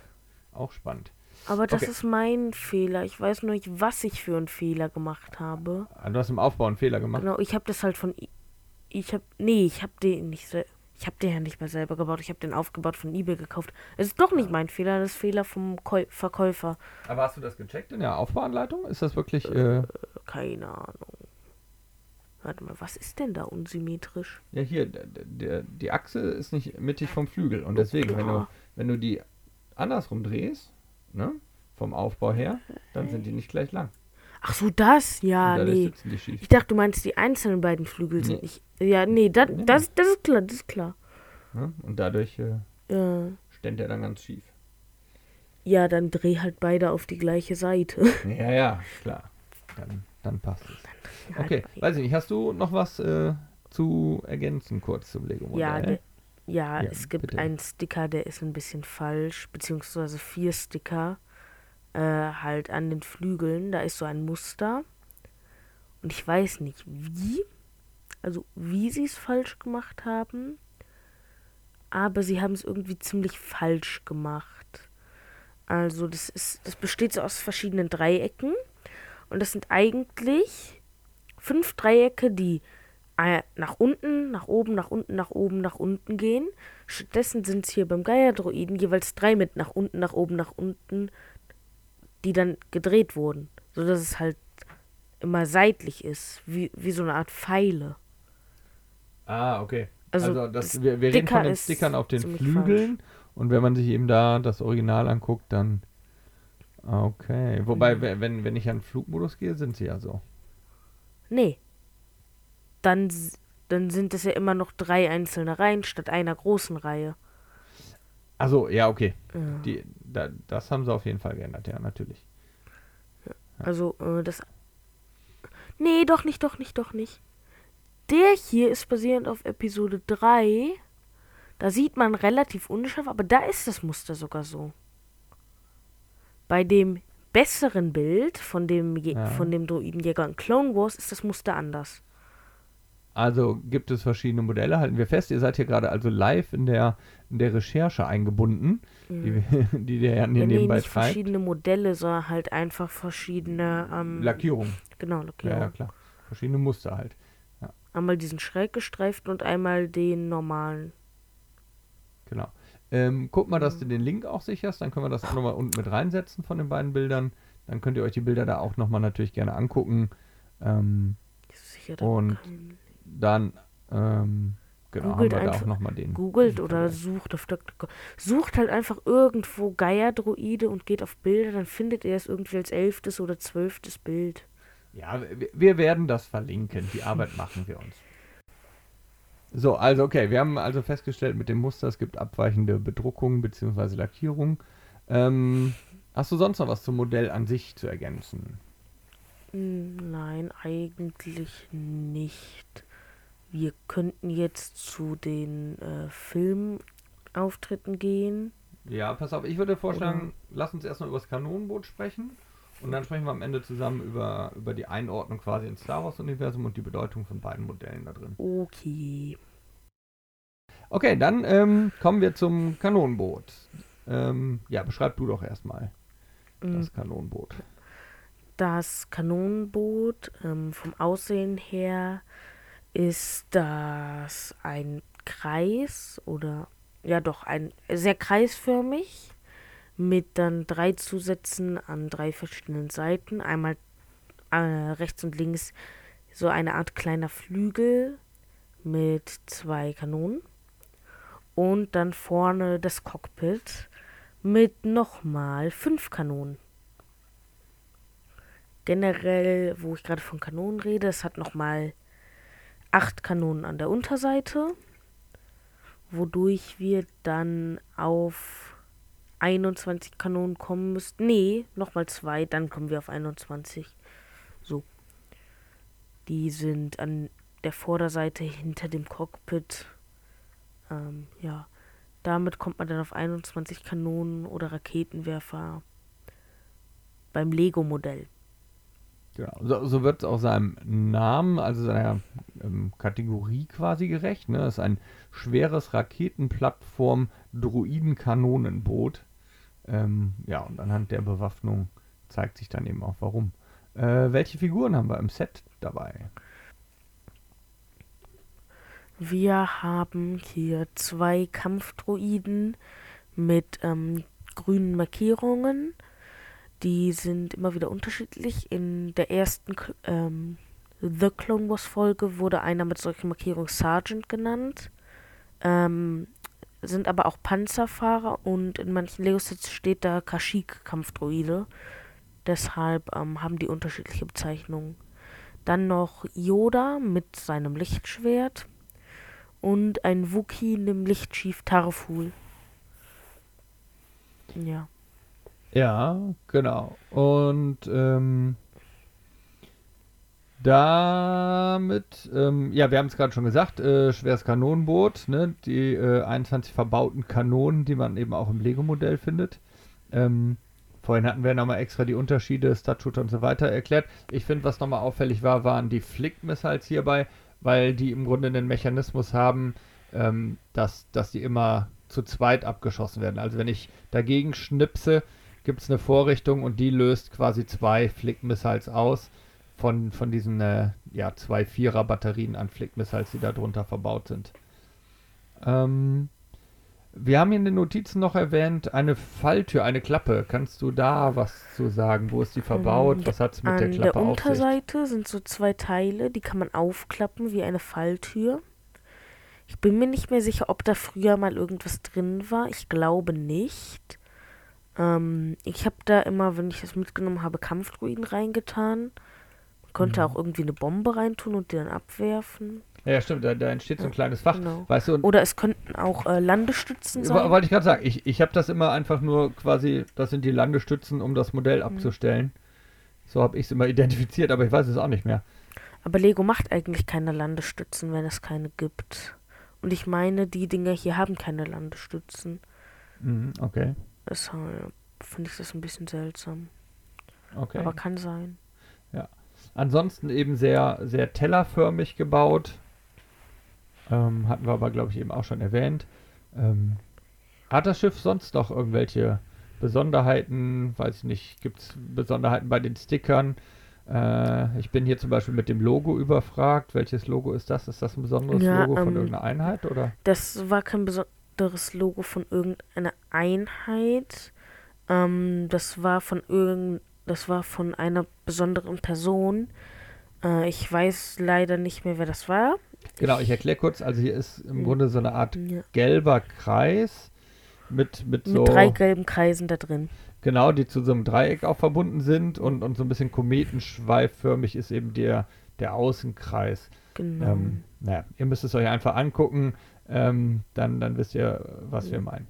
[SPEAKER 1] Auch spannend.
[SPEAKER 2] Aber das
[SPEAKER 1] Okay.
[SPEAKER 2] ist mein Fehler. Ich weiß nur nicht, was ich für einen Fehler gemacht habe.
[SPEAKER 1] Ah, Du hast im Aufbau einen Fehler gemacht.
[SPEAKER 2] Genau, ich habe das halt von. Ich habe. Nee, ich habe den nicht Ich habe den ja nicht mal selber gebaut. Ich habe den aufgebaut von eBay gekauft. Es ist doch nicht mein Fehler, das ist Fehler vom Käu Verkäufer.
[SPEAKER 1] Aber hast du das gecheckt in der Aufbauanleitung? Ist das wirklich. Äh,
[SPEAKER 2] Keine Ahnung. Warte mal, was ist denn da unsymmetrisch?
[SPEAKER 1] ja, hier, der, der, die Achse ist nicht mittig vom Flügel. Und deswegen, wenn du,
[SPEAKER 2] Ja.
[SPEAKER 1] wenn du die andersrum drehst, ne, vom Aufbau her, dann sind die nicht gleich lang.
[SPEAKER 2] Ach so, das? Ja, nee. Ich dachte, du meinst, die einzelnen beiden Flügel sind
[SPEAKER 1] Nee.
[SPEAKER 2] nicht. Ja, nee, das,
[SPEAKER 1] Nee,
[SPEAKER 2] das, das ist klar, das ist klar.
[SPEAKER 1] Ne? Und dadurch äh,
[SPEAKER 2] Ja.
[SPEAKER 1] ständ der dann ganz schief.
[SPEAKER 2] ja, dann dreh halt beide auf die gleiche Seite. [laughs]
[SPEAKER 1] Ja, ja, klar. Dann, dann passt es. Okay,
[SPEAKER 2] Halt-
[SPEAKER 1] weiß ich nicht. Hast du noch was äh, zu ergänzen kurz zum Lego-Modell?
[SPEAKER 2] Ja, der, ja,
[SPEAKER 1] Ja,
[SPEAKER 2] es gibt
[SPEAKER 1] bitte.
[SPEAKER 2] einen Sticker, der ist ein bisschen falsch, beziehungsweise vier Sticker äh, halt an den Flügeln. Da ist so ein Muster. Und ich weiß nicht wie, also wie sie es falsch gemacht haben, aber sie haben es irgendwie ziemlich falsch gemacht. Also das ist, das besteht so aus verschiedenen Dreiecken und das sind eigentlich fünf Dreiecke, die nach unten, nach oben, nach unten, nach oben, nach unten gehen. Stattdessen sind es hier beim Gaia-Droiden jeweils drei mit nach unten, nach oben, nach unten, die dann gedreht wurden. So dass es halt immer seitlich ist, wie, wie so eine Art Pfeile.
[SPEAKER 1] Ah, okay.
[SPEAKER 2] Also,
[SPEAKER 1] Also, das, wir, wir reden von den Stickern auf den Flügeln. Und wenn man sich eben da das Original anguckt, dann. ah, Okay. Wobei,
[SPEAKER 2] Mhm.
[SPEAKER 1] we- wenn, wenn ich an Flugmodus gehe, sind sie ja so.
[SPEAKER 2] Nee. Dann, dann sind es ja immer noch drei einzelne Reihen statt einer großen Reihe.
[SPEAKER 1] Also, ja, okay.
[SPEAKER 2] Ja.
[SPEAKER 1] Die, da, das haben sie auf jeden Fall geändert, ja, natürlich.
[SPEAKER 2] Also, äh, das. Nee, doch nicht, doch nicht, doch nicht. Der hier ist basierend auf Episode 3. Da sieht man relativ unscharf, aber da ist das Muster sogar so. Bei dem besseren Bild von dem, Je
[SPEAKER 1] Ja.
[SPEAKER 2] von dem Droidenjäger in Clone Wars ist das Muster anders.
[SPEAKER 1] Also gibt es verschiedene Modelle, halten wir fest. Ihr seid hier gerade also live in der, in der Recherche eingebunden, die, wir, [laughs] die der Jan hier
[SPEAKER 2] Ja, nee,
[SPEAKER 1] nebenbei
[SPEAKER 2] nicht
[SPEAKER 1] treibt.
[SPEAKER 2] verschiedene Modelle, sondern halt einfach verschiedene. Ähm,
[SPEAKER 1] Lackierung.
[SPEAKER 2] Genau,
[SPEAKER 1] Ja,
[SPEAKER 2] Lackierung.
[SPEAKER 1] ja, klar. Verschiedene Muster halt.
[SPEAKER 2] Einmal diesen schräg gestreiften und einmal den normalen.
[SPEAKER 1] Genau. Ähm, guck mal, dass du den Link auch sicherst, dann können wir das auch nochmal unten mit reinsetzen von den beiden Bildern. Dann könnt ihr euch die Bilder da auch nochmal natürlich gerne angucken. Ähm,
[SPEAKER 2] Sicher
[SPEAKER 1] Und dann, ähm, genau,
[SPEAKER 2] Googelt
[SPEAKER 1] haben wir da auch nochmal den.
[SPEAKER 2] Googelt
[SPEAKER 1] den
[SPEAKER 2] oder sucht auf DuckDuckGo. Sucht halt einfach irgendwo Geierdroide und geht auf Bilder, dann findet ihr es irgendwie als elftes oder zwölftes Bild.
[SPEAKER 1] Ja, wir, wir werden das verlinken. Die Arbeit [laughs] machen wir uns. So, also okay, wir haben also festgestellt mit dem Muster, es gibt abweichende Bedruckungen bzw. Lackierung. Ähm, hast du sonst noch was zum Modell an sich zu ergänzen?
[SPEAKER 2] Hm, Nein, eigentlich nicht. Wir könnten jetzt zu den äh, Filmauftritten gehen.
[SPEAKER 1] Ja, pass auf, ich würde vorschlagen, lass uns erstmal über das Kanonenboot sprechen und dann sprechen wir am Ende zusammen über, über die Einordnung quasi ins Star Wars-Universum und die Bedeutung von beiden Modellen da drin.
[SPEAKER 2] Okay.
[SPEAKER 1] Okay, dann ähm, kommen wir zum Kanonenboot. Ähm, ja, beschreib du doch erstmal
[SPEAKER 2] Mm,
[SPEAKER 1] das Kanonenboot.
[SPEAKER 2] Das Kanonenboot ähm, vom Aussehen her ist das ein Kreis oder ja doch ein sehr kreisförmig mit dann drei Zusätzen an drei verschiedenen Seiten. Einmal äh, rechts und links so eine Art kleiner Flügel mit zwei Kanonen und dann vorne das Cockpit mit nochmal fünf Kanonen generell, wo ich gerade von Kanonen rede, es hat nochmal acht Kanonen an der Unterseite, wodurch wir dann auf 21 Kanonen kommen müssten. Nee, nochmal zwei, dann kommen wir auf 21. So. Die sind an der Vorderseite hinter dem Cockpit. Ähm, ja. Damit kommt man dann auf 21 Kanonen oder Raketenwerfer beim Lego-Modell.
[SPEAKER 1] Genau. So, so wird es auch seinem Namen, also seiner ähm, Kategorie quasi gerecht. Ne? Das ist ein schweres Raketenplattform-Druiden-Kanonenboot. Ähm, ja, und anhand der Bewaffnung zeigt sich dann eben auch warum. Äh, welche Figuren haben wir im Set dabei?
[SPEAKER 2] Wir haben hier zwei Kampfdroiden mit ähm, grünen Markierungen. Die sind immer wieder unterschiedlich. In der ersten ähm, The Clone Wars Folge wurde einer mit solchen Markierungen Sergeant genannt. Ähm, sind aber auch Panzerfahrer und in manchen Lego-Sets steht da Kashyyyk-Kampfdroide. Deshalb ähm, haben die unterschiedliche Bezeichnungen. Dann noch Yoda mit seinem Lichtschwert und ein Wookie in dem Lichtschief Tarful. Ja.
[SPEAKER 1] Ja, genau. Und ähm, damit, ähm, ja, wir haben es gerade schon gesagt, äh, schweres Kanonenboot, ne? die äh, 21 verbauten Kanonen, die man eben auch im Lego-Modell findet. Ähm, vorhin hatten wir nochmal extra die Unterschiede, Statshooter und so weiter erklärt. Ich finde, was nochmal auffällig war, waren die Flick-Missiles hierbei, weil die im Grunde den Mechanismus haben, ähm, dass, dass die immer zu zweit abgeschossen werden. Also wenn ich dagegen schnipse, gibt es eine Vorrichtung und die löst quasi zwei Flick-Missiles aus von, von diesen äh, ja, zwei Vierer-Batterien an Flick-Missiles, die da drunter verbaut sind. Ähm, wir haben hier in den Notizen noch erwähnt, eine Falltür, eine Klappe. Kannst du da was zu sagen? Wo ist die verbaut?
[SPEAKER 2] Ähm,
[SPEAKER 1] Was hat es mit
[SPEAKER 2] An
[SPEAKER 1] der
[SPEAKER 2] der
[SPEAKER 1] Klappe auf sich?
[SPEAKER 2] Unterseite sind so zwei Teile, die kann man aufklappen wie eine Falltür. Ich bin mir nicht mehr sicher, ob da früher mal irgendwas drin war. Ich glaube nicht. Ähm, ich habe da immer, wenn ich das mitgenommen habe, Kampfdruiden reingetan. Man konnte
[SPEAKER 1] Mhm.
[SPEAKER 2] auch irgendwie eine Bombe reintun und die dann abwerfen.
[SPEAKER 1] Ja, stimmt, da, da entsteht so ein kleines Fach.
[SPEAKER 2] Genau.
[SPEAKER 1] Weißt du,
[SPEAKER 2] Oder es könnten auch äh, Landestützen sein.
[SPEAKER 1] Wollte ich gerade sagen, ich, ich habe das immer einfach nur quasi, das sind die Landestützen, um das Modell
[SPEAKER 2] Mhm.
[SPEAKER 1] abzustellen. So habe ich es immer [laughs] identifiziert, aber ich weiß es auch nicht mehr.
[SPEAKER 2] Aber Lego macht eigentlich keine Landestützen, wenn es keine gibt. Und ich meine, die Dinger hier haben keine Landestützen.
[SPEAKER 1] Mhm, okay,
[SPEAKER 2] Deshalb finde ich das ein bisschen seltsam.
[SPEAKER 1] okay.
[SPEAKER 2] Aber kann sein.
[SPEAKER 1] Ansonsten eben sehr, sehr tellerförmig gebaut. Ähm, hatten wir aber, glaube ich, eben auch schon erwähnt. Ähm, hat das Schiff sonst noch irgendwelche Besonderheiten? Weiß ich nicht. Gibt es Besonderheiten bei den Stickern? Äh, ich bin hier zum Beispiel mit dem Logo überfragt. Welches Logo ist das? Ist das ein besonderes
[SPEAKER 2] Ja,
[SPEAKER 1] Logo von
[SPEAKER 2] ähm,
[SPEAKER 1] irgendeiner Einheit oder?
[SPEAKER 2] Das war kein besonderes Logo von irgendeiner Einheit. Ähm, das war von irgend, das war von einer besonderen Person. Äh, ich weiß leider nicht mehr, wer das war.
[SPEAKER 1] Genau, ich erkläre kurz. Also hier ist im. Grunde so eine Art
[SPEAKER 2] Ja.
[SPEAKER 1] gelber Kreis mit, mit
[SPEAKER 2] Mit
[SPEAKER 1] so,
[SPEAKER 2] drei gelben Kreisen da drin.
[SPEAKER 1] genau, die zu so einem Dreieck auch verbunden sind und, und so ein bisschen kometenschweifförmig ist eben der, der Außenkreis.
[SPEAKER 2] Genau.
[SPEAKER 1] Ähm, naja, ihr müsst es euch einfach angucken, ähm, dann, dann wisst ihr, was wir meinen.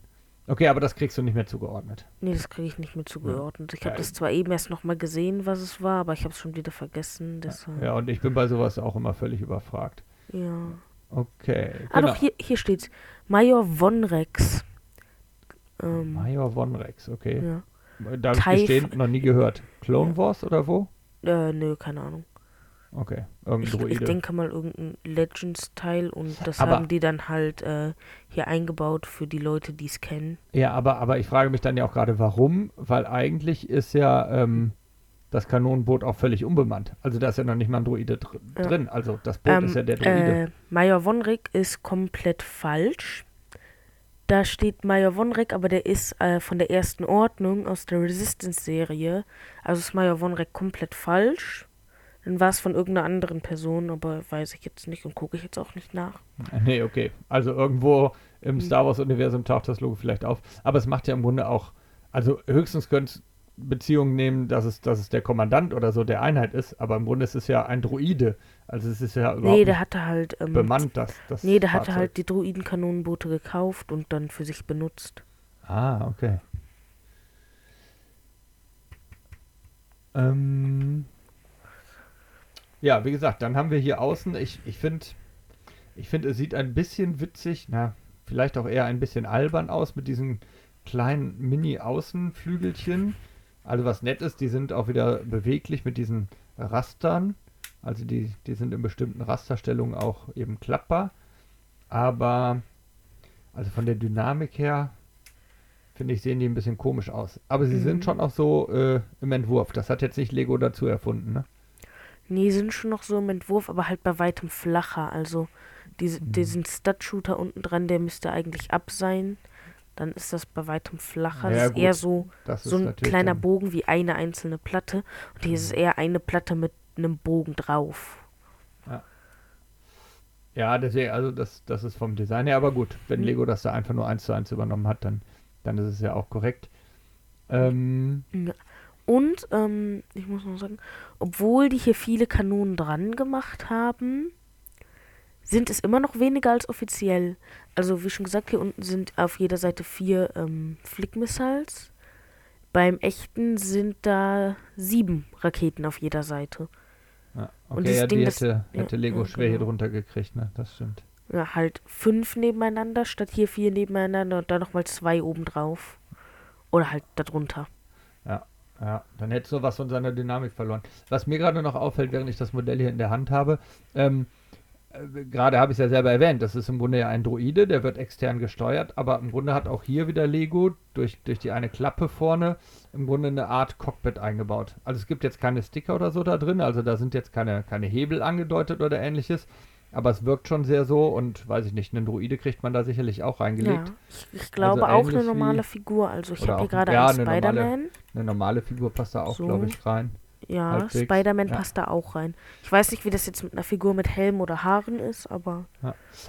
[SPEAKER 1] Okay, aber das kriegst du nicht mehr zugeordnet.
[SPEAKER 2] nee, das kriege ich nicht mehr zugeordnet. Ich habe
[SPEAKER 1] Ja,
[SPEAKER 2] das zwar eben erst nochmal gesehen, was es war, aber ich habe es schon wieder vergessen. Deshalb.
[SPEAKER 1] Ja, und ich bin bei sowas auch immer völlig überfragt.
[SPEAKER 2] ja.
[SPEAKER 1] Okay.
[SPEAKER 2] Ah,
[SPEAKER 1] genau.
[SPEAKER 2] doch, hier, hier steht's. Major von Rex. Ähm,
[SPEAKER 1] Major von Rex, okay.
[SPEAKER 2] ja.
[SPEAKER 1] Da habe ich gestehen, noch nie gehört. Clone
[SPEAKER 2] Ja.
[SPEAKER 1] Wars oder wo?
[SPEAKER 2] Äh, nö, keine Ahnung.
[SPEAKER 1] Okay, irgendein
[SPEAKER 2] Ich,
[SPEAKER 1] Droide.
[SPEAKER 2] ich denke mal irgendein Legends-Teil und das
[SPEAKER 1] Aber-
[SPEAKER 2] haben die dann halt äh, hier eingebaut für die Leute, die es kennen.
[SPEAKER 1] Ja, aber, aber ich frage mich dann ja auch gerade, warum? Weil eigentlich ist ja ähm, das Kanonenboot auch völlig unbemannt. Also da ist ja noch nicht mal ein Droide dr
[SPEAKER 2] Ja.
[SPEAKER 1] drin. Also das Boot ist ja der Droide.
[SPEAKER 2] Äh, Major Vonrek ist komplett falsch. Da steht Major Vonrek, aber der ist äh, von der ersten Ordnung aus der Resistance-Serie. Also ist Major Vonrek komplett falsch. Dann war es von irgendeiner anderen Person, aber weiß ich jetzt nicht und gucke ich jetzt auch nicht nach. [laughs]
[SPEAKER 1] Nee, okay. Also irgendwo im
[SPEAKER 2] Hm.
[SPEAKER 1] Star Wars-Universum taucht das Logo vielleicht auf. Aber es macht ja im Grunde auch, also höchstens könnte es Beziehungen nehmen, dass es, dass es der Kommandant oder so der Einheit ist, aber im Grunde ist es ja ein Droide. Also es ist ja überhaupt
[SPEAKER 2] Nee, der hatte halt. Ähm,
[SPEAKER 1] bemannt, das, das
[SPEAKER 2] nee, der hatte
[SPEAKER 1] Fahrzeug.
[SPEAKER 2] halt die Druidenkanonenboote gekauft und dann für sich benutzt.
[SPEAKER 1] Ah, okay. Ähm, ja, wie gesagt, dann haben wir hier außen, ich, ich finde, ich finde, es sieht ein bisschen witzig, na, vielleicht auch eher ein bisschen albern aus mit diesen kleinen Mini-Außenflügelchen. Also was nett ist, die sind auch wieder beweglich mit diesen Rastern. Also die, die sind in bestimmten Rasterstellungen auch eben klappbar. Aber also von der Dynamik her finde ich, sehen die ein bisschen komisch aus. Aber sie
[SPEAKER 2] Mhm.
[SPEAKER 1] sind schon auch so äh, im Entwurf. Das hat jetzt nicht Lego dazu erfunden, ne?
[SPEAKER 2] Nee, sind schon noch so im Entwurf, aber halt bei weitem flacher. Also diese,
[SPEAKER 1] Mhm.
[SPEAKER 2] diesen Stud-Shooter unten dran, der müsste eigentlich ab sein. Dann ist das bei weitem flacher.
[SPEAKER 1] Ja,
[SPEAKER 2] das ist
[SPEAKER 1] gut.
[SPEAKER 2] eher so,
[SPEAKER 1] Das
[SPEAKER 2] so
[SPEAKER 1] ist
[SPEAKER 2] ein kleiner
[SPEAKER 1] dann-
[SPEAKER 2] Bogen wie eine einzelne Platte. Und hier ist es eher eine Platte mit einem Bogen drauf.
[SPEAKER 1] Ja, deswegen, also das, das ist vom Design her, aber gut, wenn
[SPEAKER 2] Mhm.
[SPEAKER 1] Lego das da einfach nur eins zu eins übernommen hat, dann, dann ist es ja auch korrekt. Ähm,
[SPEAKER 2] Ja. Und, ähm, ich muss noch sagen, obwohl die hier viele Kanonen dran gemacht haben, sind es immer noch weniger als offiziell. Also, wie schon gesagt, hier unten sind auf jeder Seite vier ähm, Flick-Missiles. Beim echten sind da sieben Raketen auf jeder Seite.
[SPEAKER 1] ja,
[SPEAKER 2] Und
[SPEAKER 1] okay,
[SPEAKER 2] dieses
[SPEAKER 1] ja, die
[SPEAKER 2] Ding, das-
[SPEAKER 1] hätte, hätte
[SPEAKER 2] ja,
[SPEAKER 1] Lego
[SPEAKER 2] ja,
[SPEAKER 1] schwer hier
[SPEAKER 2] genau.
[SPEAKER 1] drunter gekriegt, ne? Das stimmt.
[SPEAKER 2] Ja, halt fünf nebeneinander, statt hier vier nebeneinander und dann nochmal zwei obendrauf. Oder halt darunter.
[SPEAKER 1] Ja, dann hätte so was von seiner Dynamik verloren. Was mir gerade noch auffällt, während ich das Modell hier in der Hand habe, ähm, äh, gerade habe ich es ja selber erwähnt, das ist im Grunde ja ein Droide, der wird extern gesteuert, aber im Grunde hat auch hier wieder Lego durch, durch die eine Klappe vorne im Grunde eine Art Cockpit eingebaut. Also es gibt jetzt keine Sticker oder so da drin, also da sind jetzt keine, keine Hebel angedeutet oder ähnliches, aber es wirkt schon sehr so und weiß ich nicht, einen Droide kriegt man da sicherlich auch reingelegt.
[SPEAKER 2] Ja, ich, ich glaube
[SPEAKER 1] Also
[SPEAKER 2] auch eine normale Figur. Also ich habe hier gerade
[SPEAKER 1] ja,
[SPEAKER 2] einen
[SPEAKER 1] eine normale-
[SPEAKER 2] Spider-Man.
[SPEAKER 1] Eine normale Figur passt da auch,
[SPEAKER 2] So.
[SPEAKER 1] glaube ich, rein.
[SPEAKER 2] Ja,
[SPEAKER 1] halbwegs,
[SPEAKER 2] Spider-Man
[SPEAKER 1] ja.
[SPEAKER 2] passt da auch rein. Ich weiß nicht, wie das jetzt mit einer Figur mit Helm oder Haaren ist, aber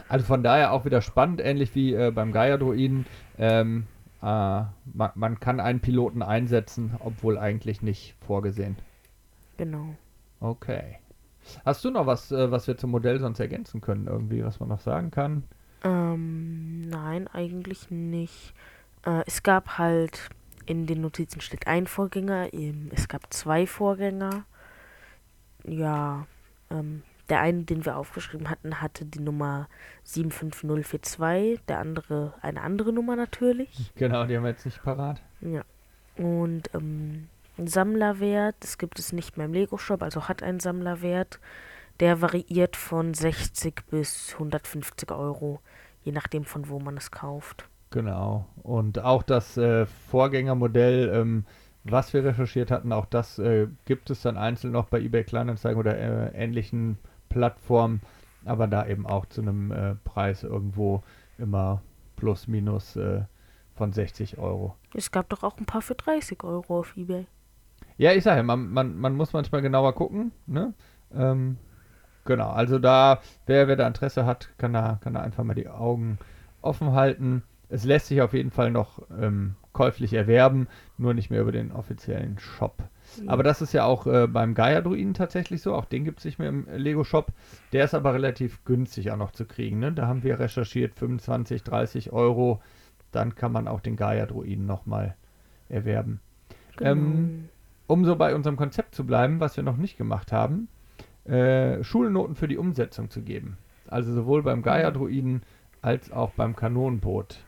[SPEAKER 1] Also von daher auch wieder spannend, ähnlich wie äh, beim Gaia-Druiden. Ähm, äh, man, man kann einen Piloten einsetzen, obwohl eigentlich nicht vorgesehen.
[SPEAKER 2] genau.
[SPEAKER 1] Okay. Hast du noch was, äh, was wir zum Modell sonst ergänzen können? Irgendwie, was man noch sagen kann?
[SPEAKER 2] Ähm, nein, eigentlich nicht. Äh, es gab halt, in den Notizen steht ein Vorgänger, ähm, es gab zwei Vorgänger. Ja, ähm, der eine, den wir aufgeschrieben hatten, hatte die Nummer 75042, der andere eine andere Nummer natürlich.
[SPEAKER 1] Genau, die haben wir jetzt nicht parat.
[SPEAKER 2] Ja. Und ähm, ein Sammlerwert, das gibt es nicht mehr im Lego-Shop, also hat einen Sammlerwert. Der variiert von 60 bis 150 Euro, je nachdem von wo man es kauft.
[SPEAKER 1] Genau. Und auch das äh, Vorgängermodell ähm, was wir recherchiert hatten. Auch das äh, gibt es dann einzeln noch bei eBay Kleinanzeigen oder äh, ähnlichen Plattformen, aber da eben auch zu einem äh, Preis irgendwo immer plus minus äh, von 60 Euro.
[SPEAKER 2] Es gab doch auch ein paar für 30 Euro auf eBay.
[SPEAKER 1] Ja, ich sage ja, man, man, man muss manchmal genauer gucken. Ne? Ähm, genau, also da, wer, wer da Interesse hat, kann da, kann da einfach mal die Augen offen halten. Es lässt sich auf jeden Fall noch ähm, käuflich erwerben, nur nicht mehr über den offiziellen Shop.
[SPEAKER 2] Mhm.
[SPEAKER 1] Aber das ist ja auch äh, beim Gaia-Druiden tatsächlich so. Auch den gibt es nicht mehr im Lego-Shop. Der ist aber relativ günstig auch noch zu kriegen. Ne? Da haben wir recherchiert 25, 30 Euro. Dann kann man auch den Gaia-Druiden nochmal erwerben.
[SPEAKER 2] Genau.
[SPEAKER 1] Ähm, um so bei unserem Konzept zu bleiben, was wir noch nicht gemacht haben, äh, Schulnoten für die Umsetzung zu geben. Also sowohl beim Gaia-Druiden als auch beim Kanonenboot.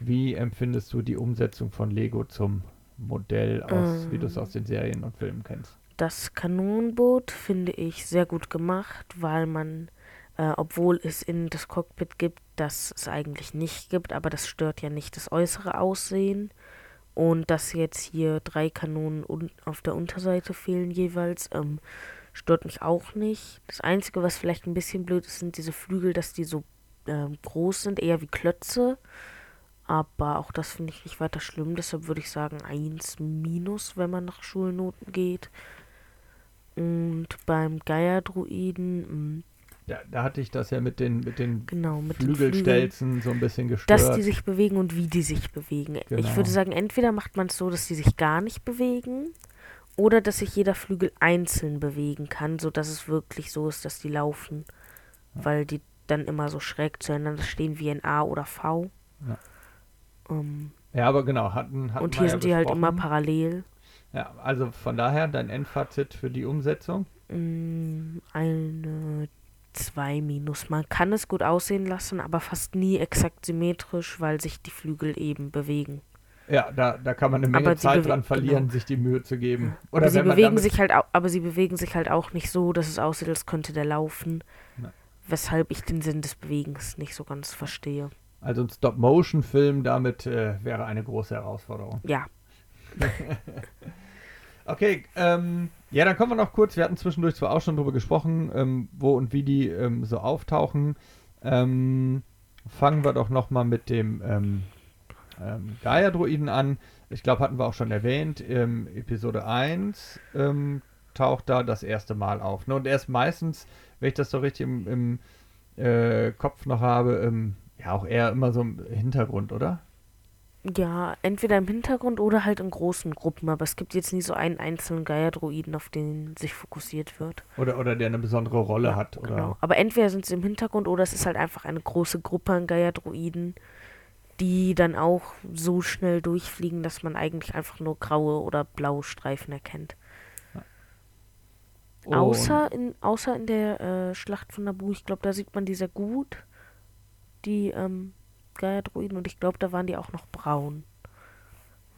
[SPEAKER 1] Wie empfindest du die Umsetzung von Lego zum Modell aus, wie du es
[SPEAKER 2] Ähm.
[SPEAKER 1] aus den Serien und Filmen kennst?
[SPEAKER 2] Das Kanonenboot finde ich sehr gut gemacht, weil man, äh, obwohl es in das Cockpit gibt, das es eigentlich nicht gibt, aber das stört ja nicht das äußere Aussehen. Und dass jetzt hier drei Kanonen auf der Unterseite fehlen jeweils, ähm, stört mich auch nicht. Das Einzige, was vielleicht ein bisschen blöd ist, sind diese Flügel, dass die so ähm, groß sind, eher wie Klötze. Aber auch das finde ich nicht weiter schlimm. Deshalb würde ich sagen 1 minus, wenn man nach Schulnoten geht. Und beim Gaia-Druiden, mh,
[SPEAKER 1] Da, da hatte ich das ja mit den, mit den
[SPEAKER 2] genau, mit den Flügeln,
[SPEAKER 1] Flügelstelzen so ein bisschen gestört.
[SPEAKER 2] dass die sich bewegen und wie die sich bewegen.
[SPEAKER 1] Genau.
[SPEAKER 2] Ich würde sagen, entweder macht man es so, dass die sich gar nicht bewegen, oder dass sich jeder Flügel einzeln bewegen kann, sodass es wirklich so ist, dass die laufen. Weil die dann immer so schräg zueinander stehen wie ein A oder V.
[SPEAKER 1] Ja.
[SPEAKER 2] Ähm,
[SPEAKER 1] ja, aber genau, hatten, hatten
[SPEAKER 2] und hier
[SPEAKER 1] ja
[SPEAKER 2] sind die halt immer parallel.
[SPEAKER 1] Ja, also von daher dein Endfazit für die Umsetzung.
[SPEAKER 2] Mm, Eine 2 minus. Man kann es gut aussehen lassen, aber fast nie exakt symmetrisch, weil sich die Flügel eben bewegen.
[SPEAKER 1] Ja, da, da kann man eine Menge Zeit dran verlieren,
[SPEAKER 2] genau.
[SPEAKER 1] sich die Mühe zu geben. Oder
[SPEAKER 2] aber sie bewegen sich halt auch, aber sie bewegen sich halt auch nicht so, dass es aussieht, als könnte der laufen.
[SPEAKER 1] Ja.
[SPEAKER 2] Weshalb ich den Sinn des Bewegens nicht so ganz verstehe.
[SPEAKER 1] Also ein Stop-Motion-Film damit äh, wäre eine große Herausforderung.
[SPEAKER 2] Ja, [laughs]
[SPEAKER 1] Okay, ähm, ja, dann kommen wir noch kurz. Wir hatten zwischendurch zwar auch schon drüber gesprochen, ähm, wo und wie die ähm, so auftauchen. Ähm, fangen wir doch nochmal mit dem ähm, ähm, Gaia-Druiden an. Ich glaube, hatten wir auch schon erwähnt. Ähm, Episode 1 ähm, taucht da das erste Mal auf. Ne? Und er ist meistens, wenn ich das so richtig im, im äh, Kopf noch habe, ja, auch eher immer so im Hintergrund, oder?
[SPEAKER 2] Ja, entweder im Hintergrund oder halt in großen Gruppen, aber es gibt jetzt nie so einen einzelnen Gaia-Druiden, auf den sich fokussiert wird.
[SPEAKER 1] Oder, oder der eine besondere Rolle
[SPEAKER 2] Ja,
[SPEAKER 1] hat. Oder?
[SPEAKER 2] Genau. Aber entweder sind sie im Hintergrund oder es ist halt einfach eine große Gruppe an Gaia-Druiden, die dann auch so schnell durchfliegen, dass man eigentlich einfach nur graue oder blaue Streifen erkennt.
[SPEAKER 1] Und-
[SPEAKER 2] Außer in, außer in der äh, Schlacht von Naboo, ich glaube, da sieht man die sehr gut, die ähm, Gaia-Druiden, und ich glaube, da waren die auch noch braun.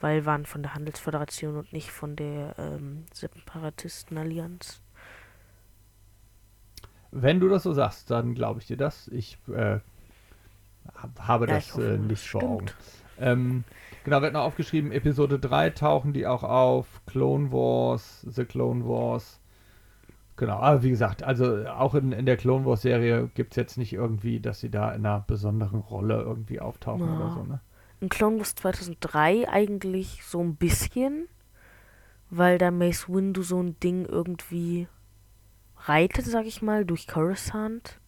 [SPEAKER 2] Weil waren von der Handelsföderation und nicht von der ähm, Separatistenallianz.
[SPEAKER 1] Wenn du das so sagst, dann glaube ich dir das. Ich äh, hab, habe
[SPEAKER 2] Ja, ich
[SPEAKER 1] das
[SPEAKER 2] hoffe,
[SPEAKER 1] äh, nicht vor Augen. Ähm, genau, wird noch aufgeschrieben, Episode 3 tauchen die auch auf, Clone Wars, The Clone Wars. Genau, aber wie gesagt, also auch in, in der Clone Wars Serie gibt es jetzt nicht irgendwie, dass sie da in einer besonderen Rolle irgendwie auftauchen
[SPEAKER 2] Ja.
[SPEAKER 1] oder so, ne?
[SPEAKER 2] In Clone Wars 2003 eigentlich so ein bisschen, weil da Mace Windu so ein Ding irgendwie reitet, sag ich mal, durch Coruscant.